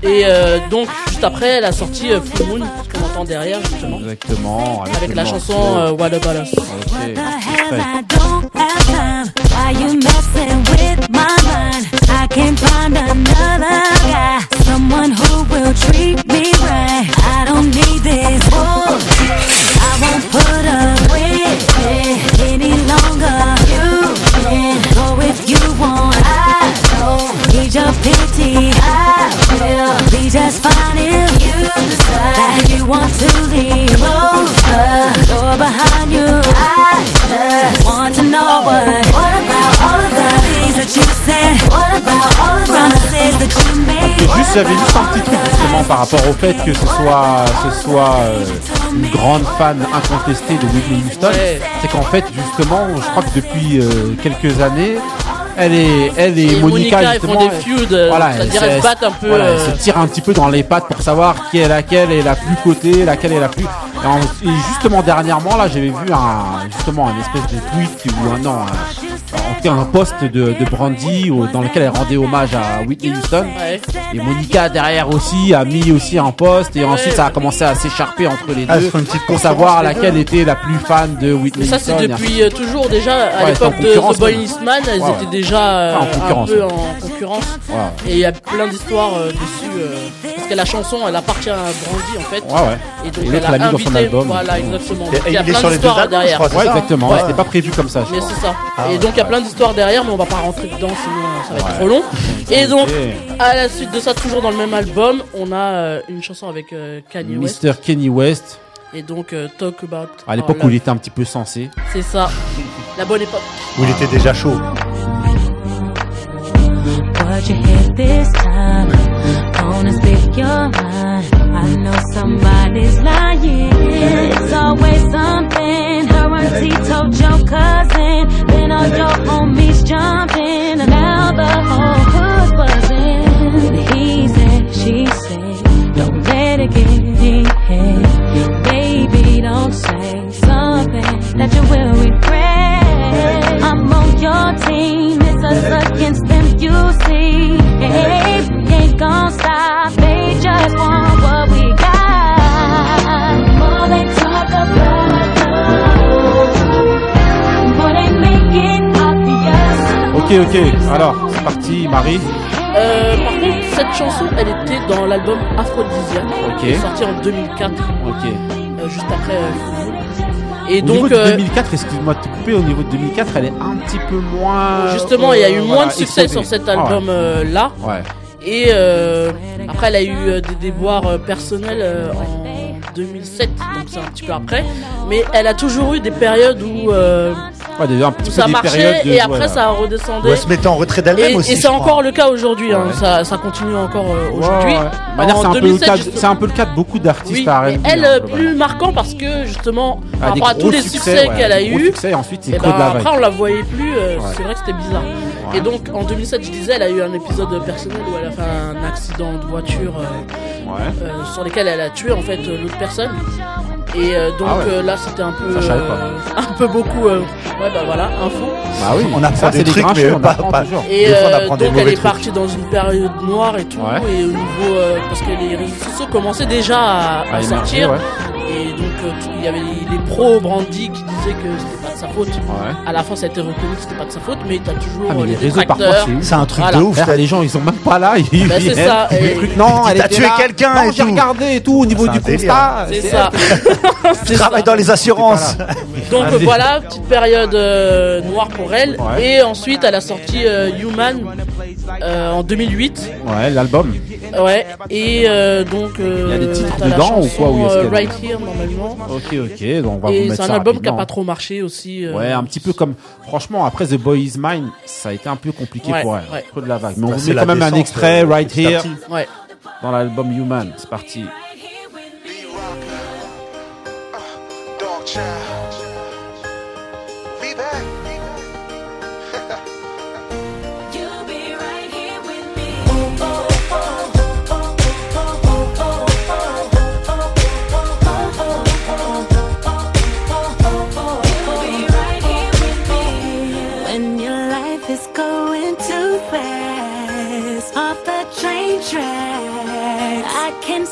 Et euh, donc juste après, elle a sorti euh, Full Moon, ce qu'on entend derrière justement, Exactement. avec la chanson euh, What About Us. Ok. I can't find another guy, someone who will treat me right. I don't need this. Whoa. I won't put up with it any longer. You can go if you want. I don't need your pity. I will be just fine if you decide that you want to leave. Close Et j'avais juste un petit truc justement par rapport au fait que ce soit, ce soit euh, une grande fan incontestée de Whitney Houston. Ouais. C'est qu'en fait, justement, je crois que depuis euh, quelques années, elle est, elle et, Et Monica, Monica, ils font justement, des feuds, c'est-à-dire elles se battent un peu, Voilà, euh, elles se tirent un petit peu dans les pattes pour savoir qui est laquelle est la plus cotée, laquelle est la plus. Et, en- et justement dernièrement là, j'avais vu un justement un espèce de tweet ou un non, un- c'était un post de, de Brandy au- dans lequel elle rendait hommage à Whitney Houston. Ouais. Et Monica derrière aussi a mis aussi un post et ensuite ça a commencé à s'écharper entre les Ah, deux pour savoir laquelle deux. était la plus fan de Whitney Mais ça, c'est Houston. depuis euh, toujours déjà, à Ouais, l'époque de concurrence, The Boy. Eastman, elles Ouais, étaient déjà euh, Ouais, en un concurrence, peu en concurrence. Ouais. Et il y a plein d'histoires euh, dessus. Parce que la chanson, elle appartient à Brandy en fait. Ouais, ouais. Et donc Et elle l'autre a l'a mis dans son invité. album. Voilà, exactement. Et- Donc, et il y a il est plein d'histoires je derrière. crois, Ouais, ça, exactement. Ouais. C'était pas prévu comme ça. je Mais crois. c'est ça. Ah et ouais, donc il y a plein d'histoires derrière, mais on va pas rentrer dedans, sinon ça va être trop long. Et donc, à la suite de ça, toujours dans le même album, on a euh, une chanson avec euh, Kanye West. Mr. Kenny West, Et donc, euh, Talk About. à l'époque où il était un petit peu sensé. C'est ça. La bonne époque. Où il était déjà chaud. What you hit this time? I know somebody's lying. It's always something. Her auntie told your cousin. Then all your homies jumped in. And now the whole hood's buzzing. He said, she said, don't let it get in head. Baby, don't say something that you will regret. I'm on your team. It's us against them, you see. Hey, gon' stop. They just want what we got. More they talk about us, more they make it obvious. Ok, ok. Alors, c'est parti, Marie. Euh, par contre, cette chanson, elle était dans l'album Aphrodisiac, Ok. qui est sorti en 2004, Ok. euh, juste après euh. Et au donc, niveau de euh, 2004, excuse-moi de te couper, au niveau de 2004, elle est un petit peu moins. justement, il y a eu euh, moins de succès sur cet Ah ouais. album-là. Ouais. Et euh, après, elle a eu euh, des déboires euh, personnels en 2007, donc c'est un petit peu après. Mais elle a toujours eu des périodes où, euh, Ouais, déjà un petit où peu ça des marchait de- et après ouais. ça redescendait. elle se mettait en retrait d'elle-même Et, aussi. et c'est encore le cas aujourd'hui, hein. Ouais. ça, ça continue encore euh, aujourd'hui. ouais. C'est un, peu le 2007, cas- justement- c'est un peu le cas de beaucoup d'artistes Oui, à elle hein, euh, plus marquant parce que justement Ah, par rapport à tous les succès qu'elle a eu, succès, ensuite et la vague. après on la voyait plus. C'est vrai que c'était bizarre. Et donc en 2007, je disais, elle a eu un épisode personnel où elle a fait un accident de voiture euh, Ouais. euh, sur lequel elle a tué en fait euh, l'autre personne. Et euh, donc Ah ouais. euh, là c'était un peu Ça, un peu beaucoup euh, ouais bah voilà info Bah oui, On apprend des c'est trucs, mais on pas- apprend pas- toujours. et Des fois, des donc elle est trucs. partie dans une période noire et tout Ouais. et au niveau euh, parce que les réseaux sociaux commençaient déjà à, à À émerger, sortir ouais. Et donc euh, il y avait les, pros Brandy qui disaient que c'était pas de sa faute Ouais. à la fin ça a été reconnu que c'était pas de sa faute mais t'as toujours Ah, mais euh, les les réseaux parfois détracteurs c'est un truc Voilà. de ouf. Frère, les gens ils sont même pas là, ils c'est viennent, ça, et- truc, non, elle T'as était tué là. quelqu'un j'ai tout. regardé et tout au niveau C'est du constat. c'est c'est ça C'est Travaille ça. dans les assurances. donc voilà petite période euh, noire pour elle Ouais. et ensuite elle a sorti euh, Human euh, en 2008 Ouais, l'album. Ouais, et euh, donc. euh, Il y a des titres dedans ou quoi, chanson, ou euh, a des- Right Here, normalement. Ok, ok, donc on va vous Et mettre c'est un ça album qui a pas trop marché aussi. euh, Ouais, un petit peu comme. Franchement, après The Boy Is Mine, ça a été un peu compliqué Ouais, pour elle. ouais. Creux de la vague. Mais on vous met quand même un extrait, euh, Right Here. Ouais. dans l'album Human. C'est parti. Dog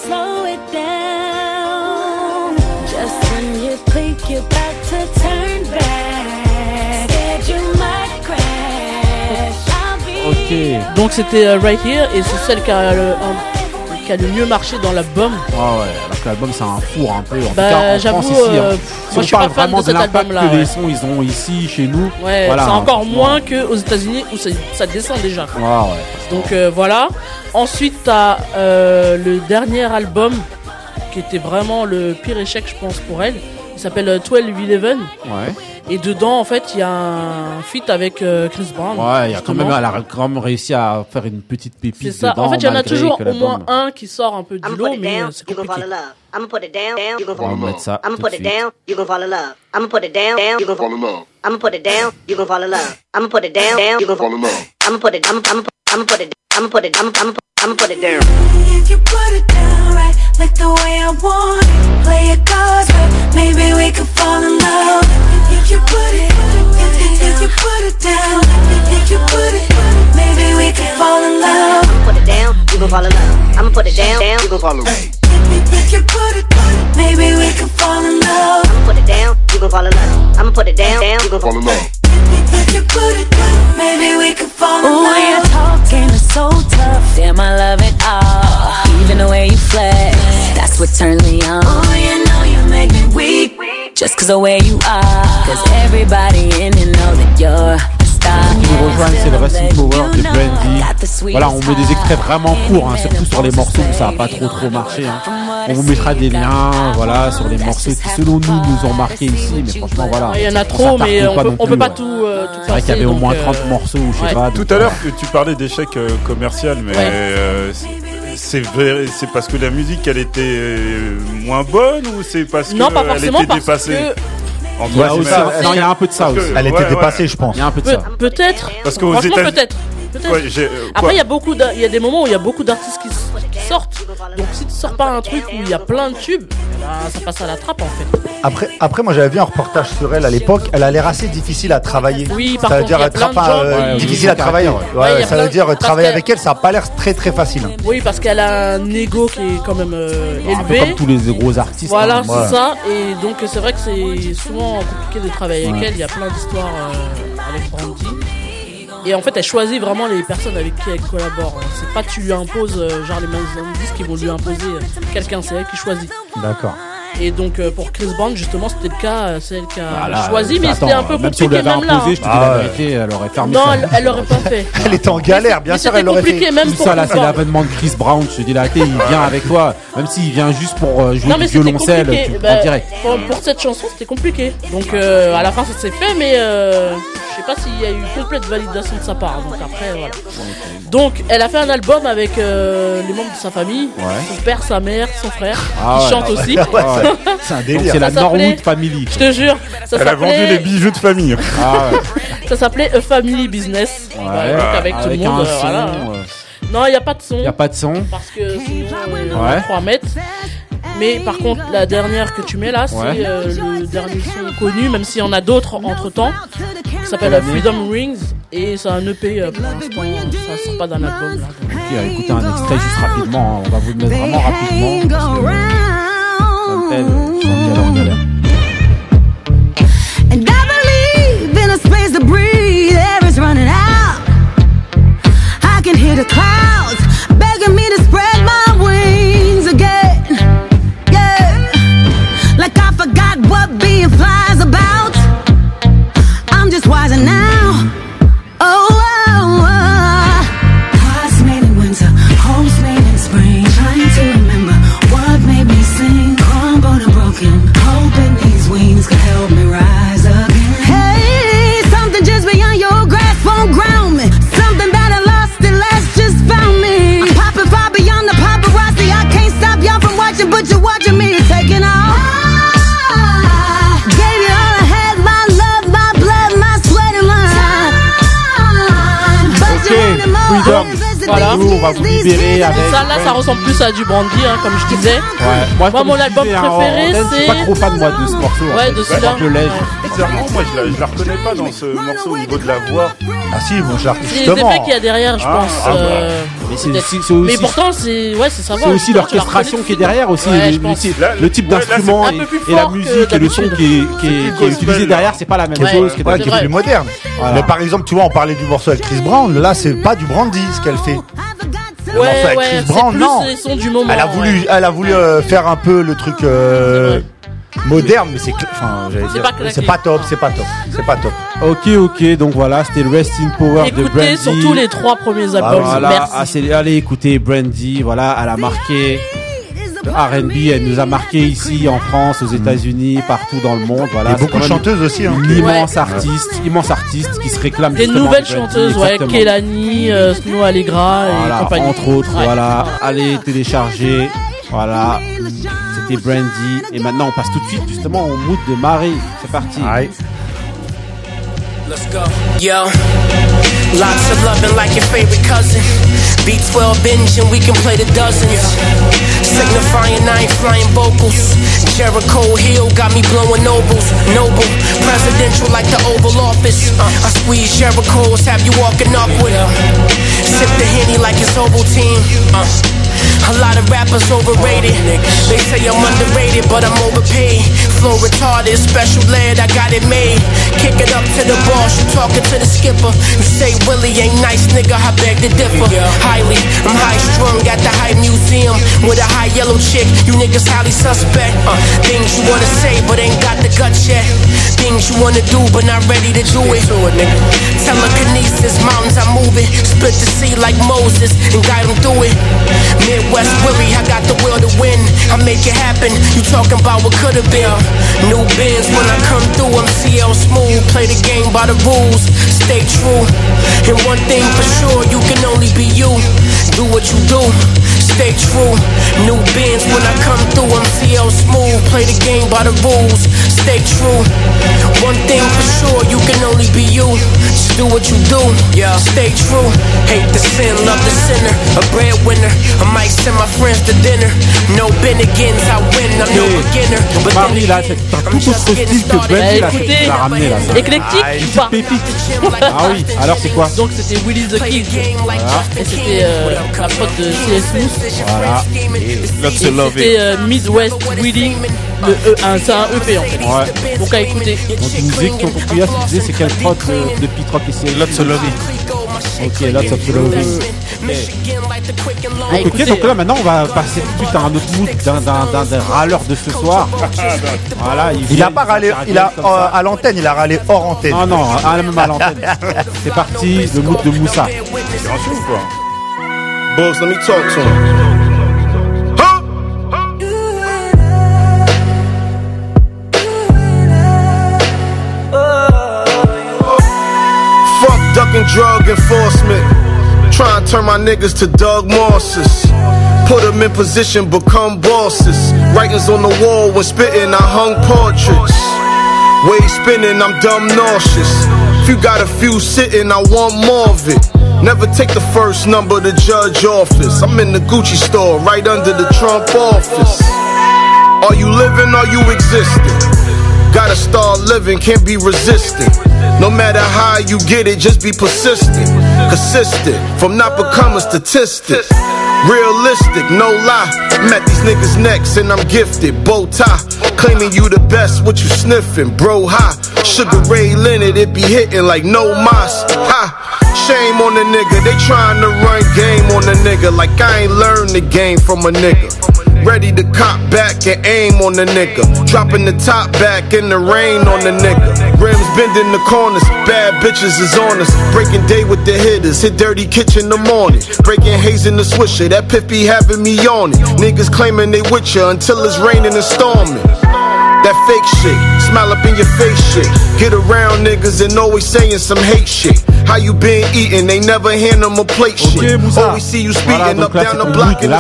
slow it down. Just when you think you're about to turn back, scared you might crash. I'll be Ok. Donc c'était euh, Right Here, et c'est celle qui a, le, un- qui a le mieux marché dans l'album. Ah ouais, alors que l'album c'est un four un peu. En tout Bah, cas, en j'avoue, France, ici, euh, hein. pff, Si moi, on je suis parle pas fan vraiment de de cet l'impact album-là, que les sons ils ont ici chez nous. Ouais, Voilà, c'est hein, encore moins qu'aux États-Unis où ça, ça descend déjà. Ouais, ouais. Donc euh, voilà. Ensuite, t'as euh, le dernier album qui était vraiment le pire échec, je pense, pour elle. Il s'appelle euh, 12-11. Ouais. Et dedans, en fait, il y a un feat avec euh, Chris Brown. Ouais, il y a quand même, elle a quand même réussi à faire une petite C'est pépite ça. dedans. En fait, il y en a toujours au moins un qui sort un peu du lot, put it mais euh, down, c'est compliqué. I'ma put it down, down, you gon' On va fall in mettre love. ça I'ma tout put it down, you gon' fall in love. I'ma put it down, down, you gon' fall in love. I'ma put it down, you gon' fall in love. I'ma put it down, down, you gon' fall in love. I'ma put it, I'ma, I'ma, I'ma put it, I'ma put it, I'ma, I'ma, I'ma put it down. If you put it down right, like the way I want it, play it cards right, uh, maybe we could fall in love. If you put it, if you put it down, if you put it, maybe we can fall in love. Put it down, you fall in love. I'ma put it down, you fall in love. If you put it, maybe we can fall in love. I'ma put it down, you fall in love. I'ma put it down, you fall in love. If you put it, maybe we can fall in love. Ooh, your is so tough. Damn, I love it all. Even the way you flex, that's what me on. Just cause the way you are. Cause everybody in that you're a star. Qui nous rejoignent, c'est le Racing Power de Brandy. Voilà, on met des extraits vraiment courts, hein, surtout sur les morceaux où ça n'a pas trop trop marché. hein. On vous mettra des liens, voilà, sur les morceaux qui selon nous nous ont marqué ici, mais franchement voilà. Il y en a trop, mais on peut, on peut plus, pas ouais. tout, euh, tout C'est vrai qu'il y avait au moins euh, 30 morceaux, ou je sais ouais. pas. Tout à euh, l'heure que tu parlais d'échec euh, commercial, mais Ouais. euh, c'est- c'est vrai- c'est parce que la musique elle était euh, moins bonne ou c'est parce Non, pas qu'elle forcément, était parce dépassée que- Entre Il y a aussi. Non, il y a un peu de ça Parce que- aussi. Elle était ouais, ouais. dépassée, je pense. Il y a un peu de Peut- ça. Peut-être. Parce qu'aux Franchement, peut-être. Peut-être. Quoi, j'ai- euh, Après, il y a beaucoup, il y a des moments où il y a beaucoup d'artistes qui sortent. Donc, si tu sors pas un truc où il y a plein de tubes, bah, ça passe à la trappe en fait. Après, après, moi j'avais vu un reportage sur elle à l'époque. Elle a l'air assez difficile à travailler. Oui, par ça veut contre, dire tra- euh, Ouais, difficile à travailler. Ouais, ouais. Ouais, ça plein- veut dire parce travailler qu'elle- avec elle, ça a pas l'air très très facile. Oui, parce qu'elle a un ego qui est quand même euh, Un peu élevé. comme tous les gros artistes. Voilà, hein. c'est ça. Et donc, c'est vrai que c'est souvent compliqué de travailler avec elle. Il y a plein d'histoires euh, avec Brandy. Et en fait, elle choisit vraiment les personnes avec qui elle collabore. C'est pas tu lui imposes, euh, genre les maisons de disques qui vont lui imposer euh, quelqu'un, c'est elle qui choisit. D'accord. Et donc euh, pour Chris Brown, justement, c'était le cas, euh, c'est elle qui a Voilà, choisi, mais c'était un peu Même si on compliqué lui avait même là. imposé, hein. je te dis Ah la ouais. vérité, elle aurait fermé Non, ça. elle, elle l'aurait pas fait. Elle était en galère, bien Mais sûr, elle l'aurait compliqué, fait. même Tout pour ça là, c'est l'avènement de Chris Brown. Je te dis la vérité, il vient avec toi, même s'il vient juste pour jouer Non du mais c'était violoncelle, tu Bah, prends direct. pour, pour cette chanson, c'était compliqué. Donc euh, à la fin, ça s'est fait, mais euh, sais pas s'il y a eu complète validation de sa part. Donc après, voilà. Donc elle a fait un album avec euh, les membres de sa famille, Ouais. son père, sa mère, son frère, Ah qui ouais. chante aussi. Ouais, Ah. C'est un délire. c'est la Ça s'appelait- Norwood Family. Je te jure, ça Elle a vendu les s'appelait, bijoux de famille. Ah ouais. ça s'appelait A Family Business. Ouais, donc avec, tout le monde, un euh, son. voilà. euh, Non, il n'y a pas de son. Il n'y a pas de son. Parce que sinon, euh, Ouais. on va 3 mètres. Mais par contre, la dernière que tu mets là, c'est Ouais. euh, le dernier son connu, même s'il y en a d'autres entre temps, qui s'appelle Freedom Rings. Et c'est un EP euh, pour l'instant, ça sort pas d'un album là. donc. Ok, écoutez un extrait juste rapidement. hein. On va vous le mettre vraiment rapidement. Parce que, en galère. And I believe in a space to breathe. Air is running out. I can hear the clouds Voilà. Nous, on va vous libérer avec. Ça là, ça ressemble plus à du brandy, hein, comme je disais. Ouais. Moi, mon je album disais, hein, préféré, en- Je suis c'est- pas trop fan, moi, de ce morceau. en Ouais, fait. de Je celui-là. Bizarrement, moi je la, je la reconnais pas dans ce morceau au niveau de la voix. Ah si, bon, je la C'est les effets qu'il y a derrière, je Ah, pense. Mais c'est aussi- c'est Mais aussi- pourtant, c'est ouais, c'est. C'est aussi l'orchestration qui est derrière aussi, Ouais, le, type- Là, le type ouais, là, d'instrument et, la musique et le son qui est, qui est, qui est utilisé derrière, c'est pas la même Ouais. chose. qui est plus moderne. Voilà. Mais par exemple, tu vois, on parlait du morceau avec Chris Brown. Là, c'est pas du brandy ce qu'elle fait. Le morceau Ouais, avec ouais, Chris c'est Brown, plus non. les sons du moment. Elle a voulu, ouais. elle a voulu euh, faire un peu le truc euh, moderne, mais c'est, cl- enfin, C'est pas top, c'est pas top, c'est pas top. Ok, ok, donc voilà, c'était le Rest in Power de Écoutez Brandy. surtout les trois premiers albums. Voilà, Merci. c'est- allez écoutez Brandy, voilà, elle a marqué R&B, elle nous a marqué ici en France, aux États-Unis, partout dans le monde. Voilà, Il y a c'est beaucoup de chanteuses aussi. Hein. Une immense Ouais. artiste, immense artiste qui se réclame Des nouvelles de chanteuses, ouais. Kelani, euh, Snow Allegra et compagnie. entre autres, Ouais. voilà, allez télécharger, voilà, c'était Brandy, et maintenant on passe tout de suite justement au mood de Marie, c'est parti. Aïe. Let's go. Yo, lots of loving like your favorite cousin. B12 binge and we can play the dozens. Signifying I ain't flying vocals. Jericho Hill got me blowing ovals. Noble, presidential like the Oval Office. I squeeze Jericho's, have you walking awkward. Sip the Henny like it's Ovaltine. Uh. A lot of rappers overrated. They say I'm underrated, but I'm overpaid. Flow retarded, special lead, I got it made. Kick it up to the boss, you talking to the skipper. You say Willie ain't nice, nigga, I beg to differ. Highly, I'm high strung at the high museum with a high yellow chick. You niggas highly suspect. Uh, things you wanna say, but ain't got the guts yet. Things you wanna do, but not ready to do it. Telekinesis, mountains I move it. Split the sea like Moses and guide them through it. Midwest Willie, I got the will to win. I make it happen. You talking about what could have been. New bins when I come through, I'm CL smooth. Play the game by the rules. Stay true. And one thing for sure, you can only be you. Do what you do. Stay true. New bins when I come through, I'm CL smooth. Play the game by the rules. Stay true. One thing for sure, you can only be you. Just do what you do. Yeah. Stay true. Hate the sin, love the sinner. A breadwinner. I might send my friends to dinner. No Bennigan's, I win. I'm no beginner. But then Marie, là, c'est un tout autre style que Bah, Ben, là, écoutez, tu l'as ramené, là. ça. éclectique Ah, ou pas pépite. Ah oui, alors c'est quoi Donc c'était Willy the King. Voilà. Et c'était euh, la prod de CS Smooth. Voilà. Lots Et of love C'était it. euh, Midwest Willy. Le E, un- c'est un EP en fait. Ouais. Donc à écouter. Donc une musique qu'on tu disais c'est quelle prod de, de Pete Rock et Lots of love it. Ok, Lots of Loving. Ok. À Donc, ok, écouter. donc là maintenant on va passer tout de suite à un autre mood d'un, d'un, d'un, d'un râleur de ce soir. Voilà, Il vient, a pas râlé, il a, ça. euh, à l'antenne, il a râlé hors antenne. Non, non, à la même à l'antenne. C'est parti, le mood de Moussa. C'est un chou ou quoi Boss, let me talk to him. Fuck ducking drug enforcement. Try and turn my niggas to Doug Mosses. Put them in position, become bosses. Writings on the wall when spitting, I hung portraits. Way spinning, I'm dumb nauseous. If you got a few sitting, I want more of it. Never take the first number to judge office. I'm in the Gucci store, right under the Trump office. Are you living? Are you existing? Gotta start living, can't be resistant. No matter how you get it, just be persistent. Consistent, from not becoming statistic. Realistic, no lie. I'm these niggas' next and I'm gifted. Bow tie, claiming you the best, what you sniffing? Bro, high. Sugar Ray Leonard, it be hitting like no mas. Ha! Shame on the nigga, they trying to run game on the nigga like I ain't learned the game from a nigga. Ready to cop back and aim on the nigga. Dropping the top back in the rain on the nigga. Rims bending the corners, bad bitches is on us. Breaking day with the hitters, hit dirty kitchen in the morning. Breaking haze in the swisher, that piff be having me it. Niggas claiming they with ya until it's raining and storming. That fake shit, smile up in your face shit. Get around niggas and always saying some hate shit. How you been eating? They never hand them a plate shit. Always see you speeding up down the block in. My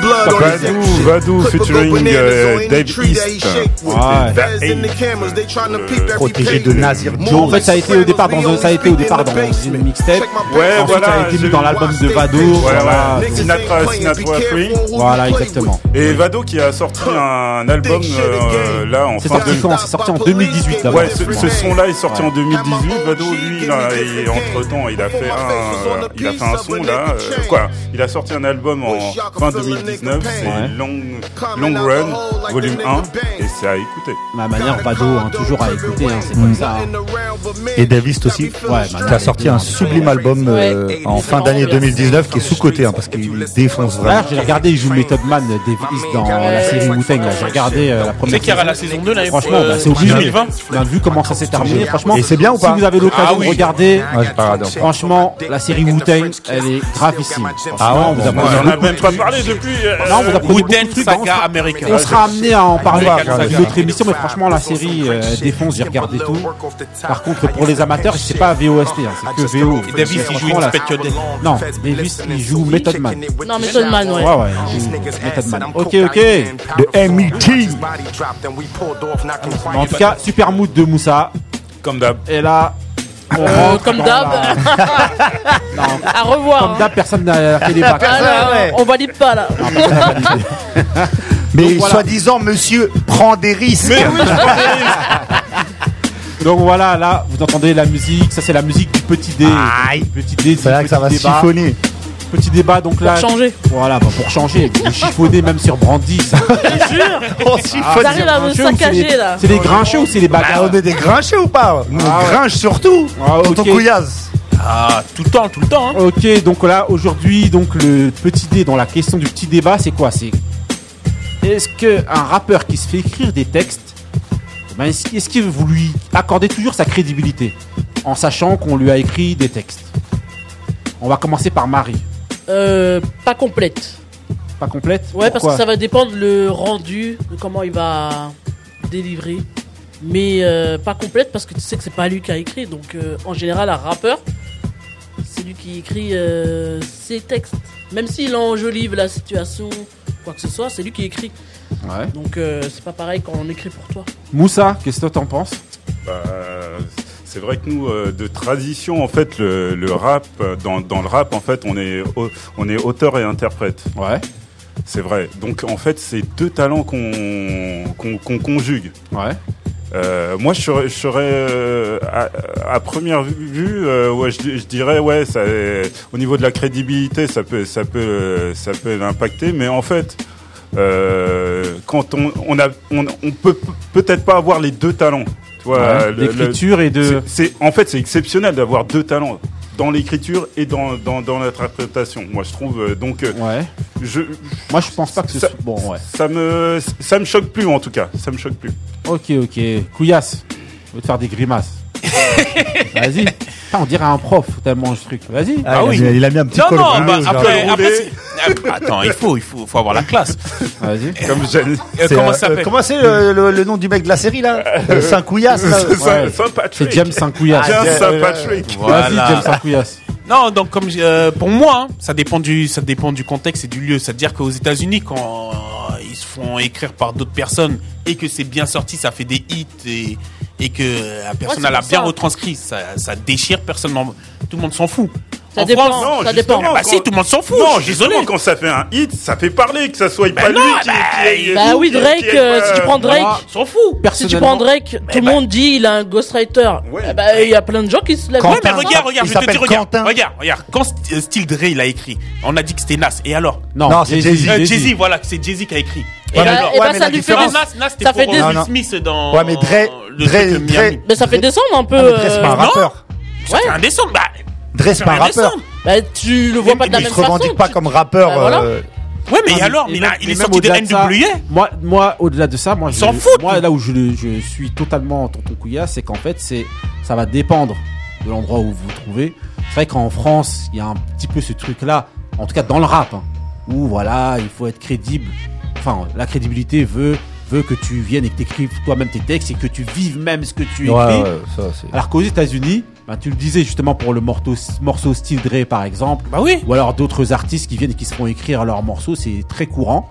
blood on his Vadou, featuring euh, Dave East. every Protégé de. Nazir En Joe. fait, ça a été au départ dans, ça a été au départ dans une mixtape. Ouais, Ensuite, voilà, ça a été mis dans l'album de Vado. Voilà, Voilà, voilà. Sinatra, Sinatra Free. Voilà, exactement. Et Vado qui a sorti un album euh, là en C'est fin sorti de quand? C'est sorti en 2018 d'abord. Ouais, ce, ce son-là est sorti en 2018. Vado, lui, là, et entre temps, il a fait un, il a fait un son là. euh, quoi? Il a sorti un album en fin 2019. C'est Ouais. Long, Long Run, volume 1, et c'est à écouter. Ma manière Vado, hein, toujours à écouter, hein, c'est comme ça. hein. Et Davis aussi, Ouais, qui a sorti un sublime album euh, Ouais. en fin d'année 2019 qui est sous-coté hein, parce qu'il défonce vraiment. j'ai regardé, il joue Method Man, Dave East dans la série Wu-Tang. là. J'ai regardé euh, la première qu'il y aura la saison 2 l'année Franchement, bah, c'est euh, obligé. 2020 On a vu comment ça s'est terminé. Franchement, Et c'est bien ou pas Si vous avez l'occasion Ah oui. de regarder, franchement, la série Wu-Tang, elle est gravissime. Ah ouais, vous apprenez On en a même pas parlé depuis. euh, Non, vous beaucoup Wu-Tang de trucs. On Saga. On sera amené à en parler dans une Saga. autre émission, mais franchement, la série euh, défonce, j'ai regardé tout. Par contre, pour les amateurs, c'est pas VOST, hein, c'est que VO. Davis, il joue Franchement, la- Inspector. Non, Davis, il joue Method Man. Non, Method Man, ouais. Ouais, ouais, Method Man. Ok, ok. De MET. En tout cas, super mood de Moussa. Comme d'hab. Et là, On Euh, comme d'hab. la- Non, À revoir. Comme d'hab, personne n'a fait les bacs. Ah, non, On valide pas là. Mais Donc, voilà. soi-disant, monsieur prend des risques. Donc voilà, là, vous entendez la musique. Ça, c'est la musique du petit dé. Aïe. Petit dé, C'est là que ça va débat. chiffonner. Petit débat, donc là. Pour changer. Voilà, bah, pour changer. Vous chiffonnez même sur Brandy. ça. Je jure. On Ah, à me saccager les- là. C'est les grincheux ou c'est les Bah, bagarres on est des grincheux ou pas Nous, on Ah ouais. grinche surtout. Ah, Tonton ok. Couillasse. Ah, tout le temps, tout le temps. Hein. Ok, donc là, aujourd'hui, donc le petit dé, dans la question du petit débat, c'est quoi? C'est est-ce que un rappeur qui se fait écrire des textes, ben, est-ce est-ce que vous lui accordez toujours sa crédibilité en sachant qu'on lui a écrit des textes? On va commencer par Marie. Euh, pas complète. Pas complète Ouais, parce que ça va dépendre le rendu, de comment il va délivrer. Mais euh, pas complète parce que tu sais que c'est pas lui qui a écrit. Donc euh, en général, un rappeur, c'est lui qui écrit euh, ses textes. Même s'il enjolive la situation, quoi que ce soit, c'est lui qui écrit. Ouais. Donc euh, c'est pas pareil quand on écrit pour toi. Moussa, qu'est-ce que t'en penses? Bah, c'est vrai que nous, euh, de tradition, en fait, le, le rap, euh, dans, dans le rap, en fait, on est, on est auteur et interprète. Ouais. C'est vrai. Donc, en fait, c'est deux talents qu'on conjugue. Ouais. Euh, moi, je serais, je serais euh, à, à première vue, euh, ouais, je, je dirais, ouais, ça, au niveau de la crédibilité, ça peut, ça peut, ça peut l'impacter, mais en fait, quand on, on a, on, on peut peut-être pas avoir les deux talents. Ouais, et de- c'est, en fait, c'est exceptionnel d'avoir deux talents dans l'écriture et dans, dans, dans l'interprétation. Moi, je trouve, euh, donc, euh, je, Moi, je pense pas que ce ça, soit. Bon, ouais. ça me, ça me choque plus en tout cas. Ça me choque plus. Ok, ok. Couillasse, je vais te faire des grimaces. Vas-y. Putain, on dirait un prof tellement ce truc. Vas-y. Ah, il, a, il a mis un petit Non, col non, bah, après, jardin. après, c'est- après, attends, il faut, il faut, faut avoir la classe. Vas-y. Comme. Euh, comment euh, ça s'appelle Comment c'est le, le- le nom du mec de la série là Euh, Saint-Couillasse là Ouais. Saint-Patrick. C'est James Saint-Couillasse. James Ah, Saint-Patrick. Voilà. Vas-y, James Saint-Couillasse. Non, donc comme j'ai- euh, pour moi, hein, ça dépend du ça dépend du contexte et du lieu. C'est-à-dire qu'aux États-Unis, quand euh, ils se font écrire par d'autres personnes et que c'est bien sorti, ça fait des hits et et que la personne c'est elle a bien ça. retranscrit, ça, ça déchire, personne, tout le monde s'en fout. Ça En dépend, France, non, ça dépend. bah si, tout le monde s'en fout. Non, justement, quand ça fait un hit, ça fait parler, que ça soit Bah pas non, lui qui, bah, qui- Bah oui, Drake, qui- euh, si tu euh, prends Drake, s'en fout. si tu prends Drake, tout le bah- monde dit il a un ghostwriter. Ouais. Eh bah, il y a plein de gens qui se lèvent. Ouais, mais regarde, regarde, Il je te dire, regarde, Quentin. regarde, regarde. Quand St- euh, Steel Dre il a écrit, on a dit que c'était Nas. Et alors? Non, Non, c'est Jay-Z. Euh, Jay-Z, voilà, c'est Jay-Z qui a écrit. Et Ouais, bah, ouais, ça lui fait des... Ça fait des- euh, Non, Will non. Smith dans Ouais, mais Dre- le Dre- truc de Dre- Miami. Mais ça fait descendre un peu. Ah, mais Dre, c'est pas un euh, rappeur. Ça fait indécent. Bah, Dre, c'est pas un rappeur. Bah, tu le vois pas de la Il même se façon. revendique pas tu- comme rappeur. Bah, voilà. euh, Ouais, mais Non, alors, il, a- il est même sorti de NWA. Moi, moi au-delà de ça, moi, je, S'en fout, moi là où je, le- je suis totalement tonton Couillasse, c'est qu'en fait, c'est, ça va dépendre de l'endroit où vous vous trouvez. C'est vrai qu'en France, il y a un petit peu ce truc-là, en tout cas dans le rap, hein, où voilà, il faut être crédible. Enfin, la crédibilité veut, veut que tu viennes et que tu écrives toi-même tes textes et que tu vives même ce que tu écris. Ouais, ouais, ça, c'est- Alors qu'aux États-Unis, ben, tu le disais justement pour le morceau, morceau Style Dre par exemple, Bah oui. ou alors d'autres artistes qui viennent et qui se font écrire leurs morceaux, c'est très courant.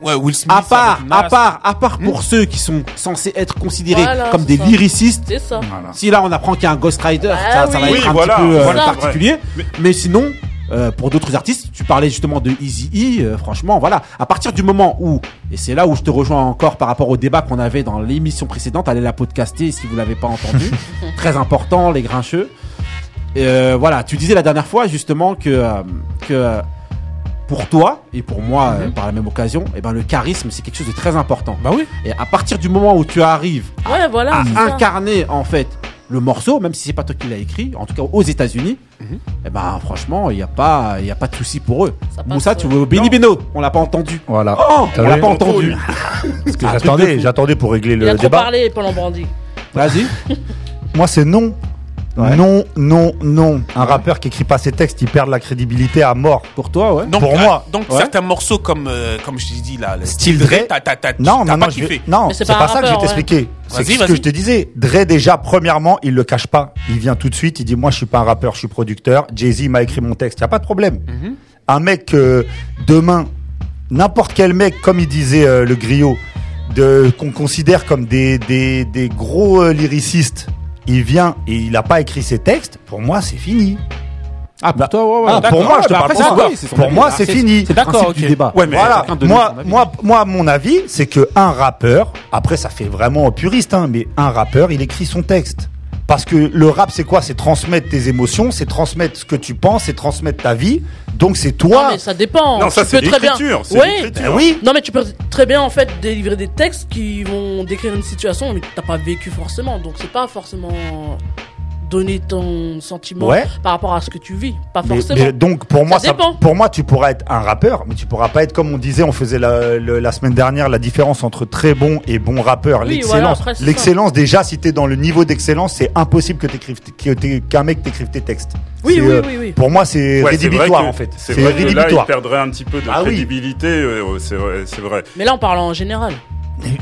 Ouais, Will Smith. À part, à part, à part pour ceux qui sont censés être considérés Voilà, comme des ça. lyricistes. C'est ça. Si là on apprend qu'il y a un Ghost Rider, Bah ça, ça va être Oui, un voilà, petit peu euh, voilà, particulier. Mais sinon, euh, pour d'autres artistes, tu parlais justement de Easy E, franchement, voilà. À partir du moment où, et c'est là où je te rejoins encore par rapport au débat qu'on avait dans l'émission précédente, allez la podcaster si vous l'avez pas entendu. Très important, les grincheux. Euh, voilà, tu disais la dernière fois justement que euh, que euh, pour toi et pour moi euh, par la même occasion, eh ben le charisme c'est quelque chose de très important. Bah oui. Et à partir du moment où tu arrives Ouais, voilà. à ça. incarner en fait le morceau, même si c'est pas toi qui l'as écrit, en tout cas aux États-Unis, eh ben franchement il y a pas il y a pas de souci pour eux. Ça Moussa, tu veux Benny Beno On l'a pas entendu. Voilà. Oh, on l'a pas entendu. Parce que j'attendais, j'attendais pour régler Il a le trop débat. parlé pendant Brandy. Vas-y. Moi, c'est non. Ouais. Non, non, non. Un rappeur qui écrit pas ses textes, il perd la crédibilité à mort. Pour toi, ouais. Donc, Pour euh, moi. Donc, Ouais. certains morceaux comme, euh, comme je t'ai dit là, le Style Dre, t'as, pas non, vais- kiffé. non, c'est pas ça que je vais t'expliquer. C'est ce que je te disais. Dre, déjà, premièrement, il le cache pas. Il vient tout de suite, il dit, moi, je suis pas un rappeur, je suis producteur. Jay-Z m'a écrit mon texte. Y a pas de problème. Mhm. Un mec, euh, demain, n'importe quel mec, comme il disait euh, le griot, de, qu'on considère comme des, des, des gros euh, lyricistes il vient et il n'a pas écrit ses textes, pour moi, c'est fini. Ah, pour toi, ouais, ouais. Ah, pour moi, je te Bah, parle pour son Pour moi, c'est fini. C'est d'accord, du débat. Ouais, mais voilà. Moi, moi, moi, mon avis, c'est que un rappeur, après, ça fait vraiment puriste, hein, mais un rappeur, il écrit son texte. Parce que le rap, c'est quoi? C'est transmettre tes émotions, c'est transmettre ce que tu penses, c'est transmettre ta vie. Donc c'est toi. Non, mais ça dépend. Non, ça, c'est bien- l'écriture, c'est Oui. Ben oui. Non, mais tu peux très bien en fait délivrer des textes qui vont décrire une situation mais que t'as pas vécu forcément. Donc c'est pas forcément donner ton sentiment Ouais. par rapport à ce que tu vis. Pas forcément. mais donc pour moi, ça pour moi, tu pourras être un rappeur, mais tu pourras pas être comme on disait, on faisait la, semaine dernière la différence entre très bon et bon rappeur. Oui, L'excellence, l'excellence déjà, si t'es dans le niveau d'excellence, c'est impossible que t'écrives, qu'un mec t'écrive tes textes. Oui, oui, euh, oui, oui. Pour moi, c'est Ouais, c'est rédhibitoire que- en fait. C'est vrai que là, il perdrait un petit peu de Ah crédibilité. c'est vrai. C'est vrai. Mais là on parle en général.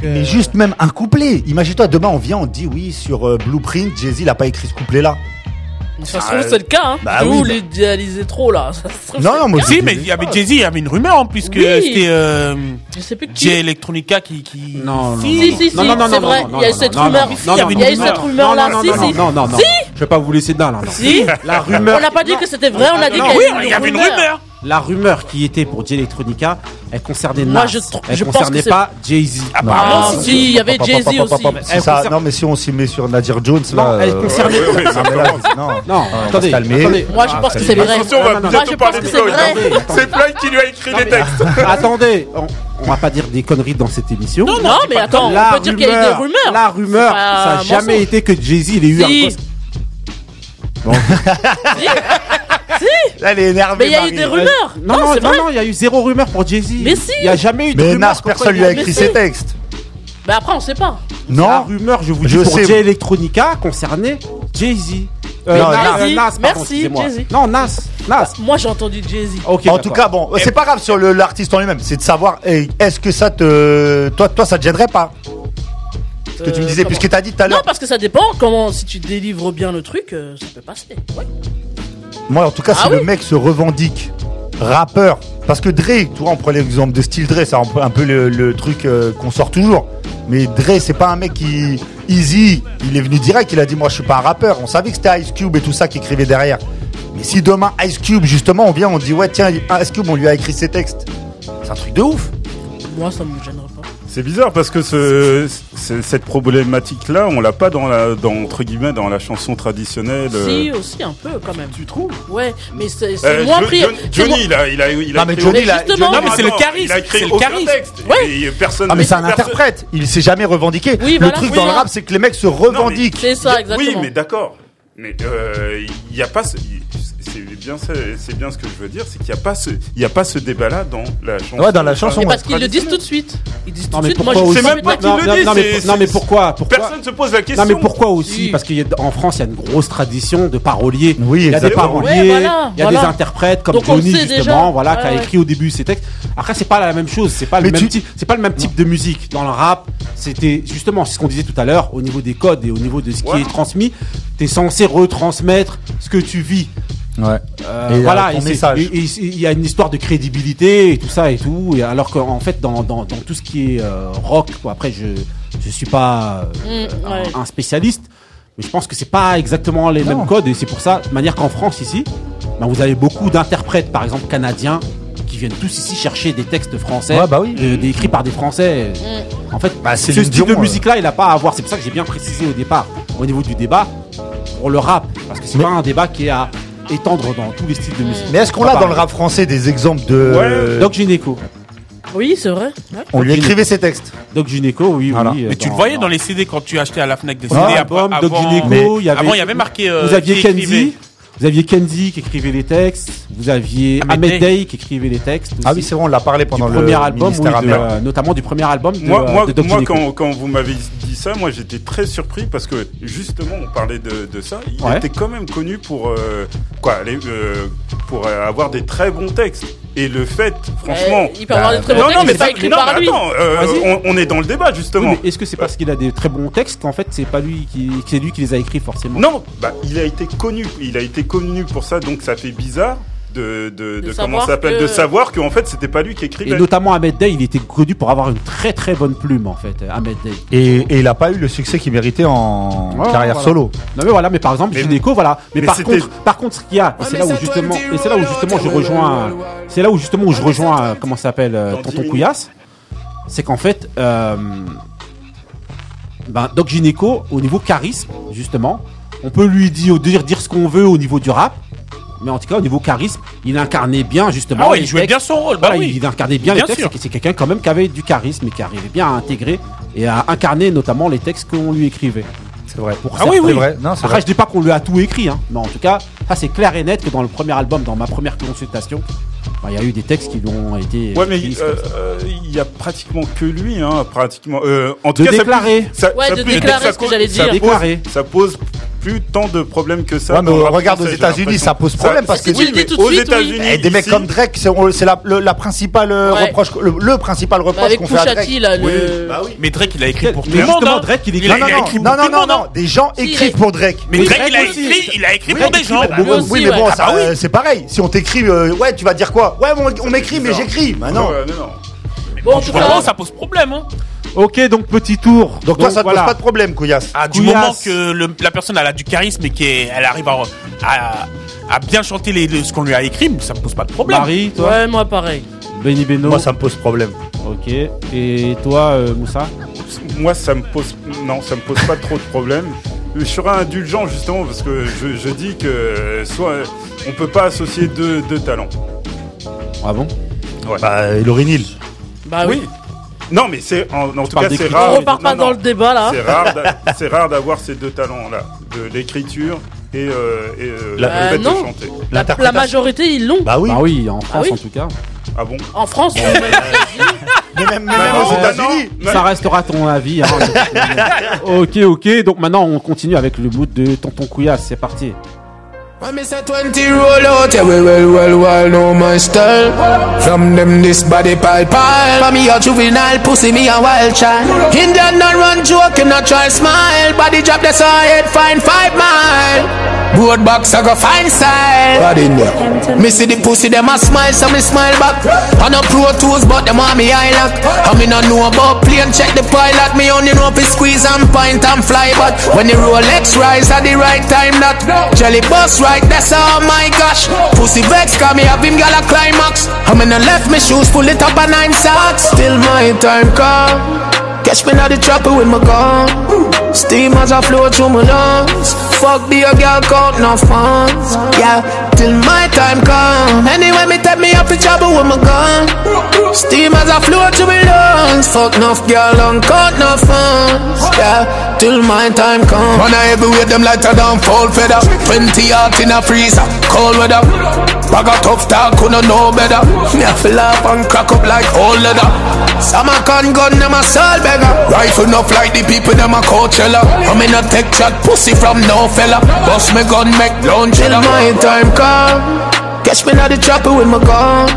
Mais juste même un couplet. Imagine-toi, demain on vient, on dit oui sur euh, Blueprint, Jay-Z il a pas écrit ce couplet-là. De toute façon, Ah, c'est le cas. Hein. bah Vous bah- l'idéalisez trop là. Ça se trouve, Non, c'est non, le moi, cas. Si, mais il y avait Jay-Z, il y avait une rumeur en plus que Oui. c'était euh, Je sais plus qui. Jay Electronica qui. qui... Non, non, Si, non, si, non. si, si, Non, non, non, c'est non, vrai. non, Il y a eu non, cette non, rumeur. non, Il non, y a non, eu non, cette non, rumeur là. non, Si, non, si. Non, non, non. Si. Je vais pas vous laisser dedans là. non. Si. La rumeur. On n'a pas dit que c'était vrai, on a dit Non, qu'il y oui, avait il y avait une rumeur. La rumeur qui était pour Jay Electronica, elle concernait Moi, Nas. je tr- elle je concernait pas Jay-Z. Apparemment, si, si, il y avait Jay-Z aussi. Elle Ça, concerne- non, mais si on s'y met sur Nadir Jones, Non, là. elle euh, concernait. ouais, ouais, va, là, non, non, attendez, attendez. Moi, je pense que c'est vrai. Attention, on va Non, non, non. Moi, bientôt je pense parler que de c'est Floyd. vrai. C'est Floyd qui lui a écrit les textes. Attendez, on, va pas dire des conneries dans cette émission. Non, non, mais attends, La on peut dire qu'il y a eu des rumeurs. La rumeur, ça n'a jamais été que Jay-Z il ait eu un poste. Bon. Là, elle est énervée. Mais il y a eu Marie. des rumeurs. Non, non, c'est non, vrai. non, il y a eu zéro rumeur pour Jay-Z. Mais si. Il n'y a jamais eu de Mais rumeur. Nas, personne lui a écrit Mais ses si. textes. Mais après, on sait pas. La Non. rumeur, je vous dis, Je pour sais. Jay Electronica concernait Jay-Z. Euh, Non, Nas, Jay-Z. euh, Merci, excusez-moi. Jay-Z. Non, Nas. Nas. Moi, j'ai entendu Jay-Z. Ok, En d'accord. tout cas, bon, c'est pas grave sur le- l'artiste en lui-même, c'est de savoir, eh, est-ce que ça te, toi, toi, ça te gênerait pas? Ce que tu me Euh, disais, puisque t'as dit tout à Non, l'heure. parce que ça dépend. Comment, si tu délivres bien le truc, euh, ça peut passer. Ouais. Moi, en tout cas, Ah si oui le mec se revendique rappeur, parce que Dre, tu vois, on prend l'exemple de Style Dre, c'est un peu, le truc euh, qu'on sort toujours. Mais Dre, c'est pas un mec qui. Easy, il est venu direct, il a dit Moi, je suis pas un rappeur. On savait que c'était Ice Cube et tout ça qui écrivait derrière. Mais si demain, Ice Cube, justement, on vient, on dit Ouais, tiens, Ice Cube, on lui a écrit ses textes. C'est un truc de ouf. Moi, ça me gênerait pas. C'est bizarre parce que ce, ce- cette problématique-là, on l'a pas dans la, dans, entre guillemets, dans la chanson traditionnelle. euh. Si, aussi un peu quand même. Tu trouves Ouais, mais c'est c'est Euh, moins pris. Johnny, il a, il a, il a Non, mais écrit Johnny, il a- Non, mais c'est le charisme, Il a écrit c'est le charisme. texte. Ouais. Et personne. Ah mais c'est un interprète, il s'est jamais revendiqué. Oui, le voilà, truc oui, dans le rap, c'est que les mecs se revendiquent. C'est ça, Oui, exactement. mais d'accord. Mais euh, il y a pas. ce- C'est bien, ça- c'est bien ce que je veux dire, c'est qu'il n'y a pas ce, il y a pas ce débat-là dans la chanson. Ouais, dans la chanson, parce qu'ils le disent tout de suite. Ils disent tout Non, de mais suite. Moi, pourquoi je aussi sais même pas qu'ils non, le disent, non, mais, non, mais pourquoi, pourquoi Personne se pose la question. Non mais pourquoi aussi Si. Parce qu'en France il y a une grosse tradition de paroliers. Oui, il y a des paroliers, Ouais, voilà, il y a voilà. des interprètes comme Donc, Johnny justement, déjà. voilà, qui a écrit au début ses textes. Après c'est pas la même chose, c'est pas le même type, c'est pas le même type de musique. Dans le rap, c'était justement ce qu'on disait tout à l'heure au niveau des codes et au niveau de ce qui Ouais. est transmis, t'es censé retransmettre ce que tu vis. Ouais. Euh, Et, voilà, il y a une histoire de crédibilité et tout ça et tout. Et alors qu'en fait, dans, dans, dans tout ce qui est euh, rock, quoi, après, je je suis pas euh, Mm, ouais. un, un spécialiste, mais je pense que c'est pas exactement les Non. mêmes codes et c'est pour ça, de manière qu'en France ici, ben, vous avez beaucoup d'interprètes, par exemple canadiens, viennent tous ici chercher des textes français, Ouais, bah oui. euh, des- écrits par des Français. Mm. En fait, Bah, ce style de Dion, euh. musique-là, il a pas à voir. C'est pour ça que j'ai bien précisé au départ, au niveau du débat, pour le rap, parce que c'est Mais- pas un débat qui est à étendre dans tous les styles de musique. Mais est-ce qu'on a dans le rap français des exemples de. Ouais. Doc Gynéco. Oui, c'est vrai. Ouais. On lui écrivait ses textes. Doc Gynéco, oui, Voilà. oui. Mais euh, tu le voyais dans les CD quand tu achetais à la Fnac des CD. l'album avant- Doc avant- Gynéco, il y avait. Avant, il y avait marqué. euh, vous aviez. Kenzie. Vous aviez Kenzie qui écrivait les textes. Vous aviez Ahmed Day. Qui écrivait les textes. Ah oui, c'est vrai, on l'a parlé du pendant le premier album, oui, ministère de- américain. notamment du premier album de, Moi, moi, de Doc moi quand, quand vous m'avez dit ça, moi j'étais très surpris parce que justement on parlait de, de ça. Il Ouais. était quand même connu pour euh, quoi, euh, pour euh, avoir des très bons textes. Et le fait, franchement, Eh, il peut avoir des très bons non, textes, non, mais ça- écrits non, par mais lui. attends, euh, on, on est dans le débat justement. mais est-ce que c'est parce qu'il a des très bons textes qu'en fait c'est pas lui qui, c'est lui qui les a écrits forcément Non, bah, il a été connu, il a été connu pour ça, donc ça fait bizarre de, de, comment ça s'appelle, que- de savoir qu'en fait c'était pas lui qui écrivait. Et notamment Ahmed Day, il était connu pour avoir une très très bonne plume en fait. Ahmed Day. Et, et il a pas eu le succès qu'il méritait en Ouais, carrière voilà. solo. Non mais voilà, mais par exemple, Gynéco, voilà. Mais, mais par contre, par contre, ce qu'il y a, et c'est là où justement, et c'est là où justement je rejoins, c'est là où justement où je rejoins, euh, comment s'appelle, euh, Tonton 10 minutes. Couillasse, c'est qu'en fait, euh, ben, Doc Gynéco, au niveau charisme, justement, on peut lui dire, dire, dire ce qu'on veut au niveau du rap. Mais en tout cas, au niveau charisme, il incarnait bien justement. Ah ouais, il jouait textes. bien son rôle, bah Voilà, oui. Il incarnait bien, Bien les textes. sûr. C'est c'est quelqu'un quand même qui avait du charisme et qui arrivait bien à intégrer et à incarner notamment les textes qu'on lui écrivait. C'est vrai. Pour Ah oui, certains. oui. C'est vrai. Non, Après, vrai. je dis pas qu'on lui a tout écrit, hein. mais en tout cas, ça c'est clair et net que dans le premier album, dans ma première consultation, bah, il y a eu des textes qui lui ont été. Ouais, mais euh, euh, il y a pratiquement que lui, hein, pratiquement. Euh, en tout De cas, ça déclarer. Ça, Ouais, ça de déclarer ce que j'allais ça dire. pose-. Ça pose plus tant de problèmes que ça. Ouais, mais regarde aux États-Unis, ça pose problème parce que tout aux oui. États-Unis, Eh, des mecs comme Drake, c'est la, le- la principale euh, Ouais. reproche, le, le principal reproche qu'on fait à Drake. Oui. Bah oui. Mais Drake, il a écrit pour tout Mais le monde. justement. Drake, il écrit. Il a- Non, non, non, pour non, non, des gens Si, écrivent pour Drake. Mais Drake, il a écrit, il a écrit pour des gens. oui, mais bon, Ah bah oui. euh, c'est pareil. Si on t'écrit, euh, ouais, tu vas dire quoi? Ouais, on, m'écrit, mais j'écris. Bah non. Bon, en tout Franchement, cas, ça pose problème. Hein. Ok, donc petit tour. Donc toi, ça te voilà. pose pas de problème, Couillasse. Ah, du Couillasse. moment que le- la personne elle a du charisme et qu'elle arrive à, à, à bien chanter les, les- ce qu'on lui a écrit, ça me pose pas de problème. Marie, toi, ouais, moi pareil. Benny Beno. Moi, ça me pose problème. Ok. Et toi, euh, Moussa Moi, ça me pose, non, ça me pose pas trop de problèmes. Je serais indulgent justement parce que je, je dis que euh, soit on peut pas associer deux, deux talents. Ah bon? Bah, Neal. Bah oui. Non, mais c'est en, en tout cas c'est rare. On repart pas non, non. dans le débat là. C'est rare, d'a- c'est rare d'avoir ces deux talents-là, de l'écriture et, euh, et euh, La- le Euh, fait de chanter. La, majorité, ils l'ont. Bah oui. Bah oui, en France oui. en tout cas. Ah bon? En France. Mais même, mais Bah même aux États-Unis. Ça restera ton avis. hein. ok, ok. Donc maintenant, on continue avec le mood de Tonton Couillasse. C'est parti. When me say 20 roll out, yeah, well, well, well, well, know my style. From them, this body pile pile. For me, a juvenile, pussy, me a wild child. Indian not run joke, not try smile. Body drop, that's our head, fine five mile. Board box, I go fine style. Body in there. Me see the pussy, them a smile, so me smile back. On a pro tools, but them want me eye lock. I me not know about plane, check the pilot. Me only know if it squeeze and point and fly. But when the Rolex rise at the right time, that jelly bus right, that's all oh my gosh. Pussy vex, cause me have him gal a climax. I'm in the left, me shoes pull it up a nine socks. Still my time come. Catch me now the chopper with my gun. Steam as I flow through my lungs. Fuck be a girl count no funds. Yeah, till my time come. Anyway, me take me up the chopper with my gun. Steam as I flow through my lungs. Fuck enough girl and count no funds. Yeah, till my time come. Man, I everywhere them lighter than fall feather. 20 out in a freezer, cold weather. Bag a tough talk, couldn't know better. Me a fill up and crack up like old leather. Some a con gun, them a soul beggar. Rifle enough like the people, them a Coachella. I'm in a tech chat, pussy from no fella? Bust me gun, make lunch till my time come. Catch me now the chopper with my gun.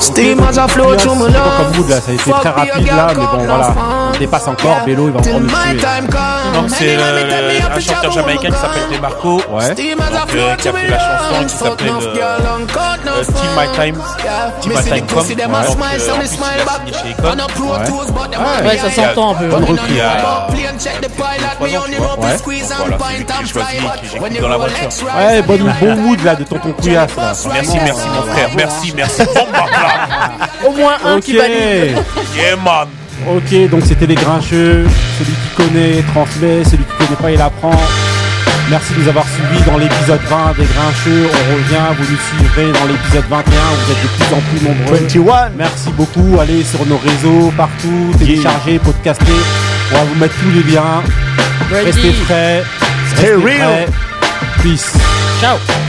Steam as I flow through my c'est pas comme lungs. mood là, ça a été très rapide là, mais bon no voilà. On dépasse encore, Bélo il va Till encore nous Donc c'est euh, un chanteur jamaïcain qui s'appelle. Demarco, Ouais. Donc, euh, qui a fait my la chanson qui s'appelle euh, Till My. Time. My Time Come. Donc, euh, en plus, il a signé chez Econ. Ouais. Ouais. ça s'entend un peu. Bonne ouais. recrue. Il y a- Voilà, c'est lui j'écoute dans la voiture. Ouais, bon, bon mood là de Tonton Couillasse là. Merci, merci mon frère, merci, merci. Au moins un qui Ok. valide. Yeah man. Ok, donc c'était les grincheux. Celui qui connaît transmet, celui qui connaît pas il apprend. Merci de nous avoir suivis dans l'épisode 20 des grincheux. On revient, vous nous suivrez dans l'épisode 21. Vous êtes de plus en plus nombreux. 21. Merci beaucoup. Allez sur nos réseaux, partout, téléchargez, podcastez. On va vous mettre tous les liens. Ready. Restez frais. Stay Restez real. prêts. Peace. Ciao.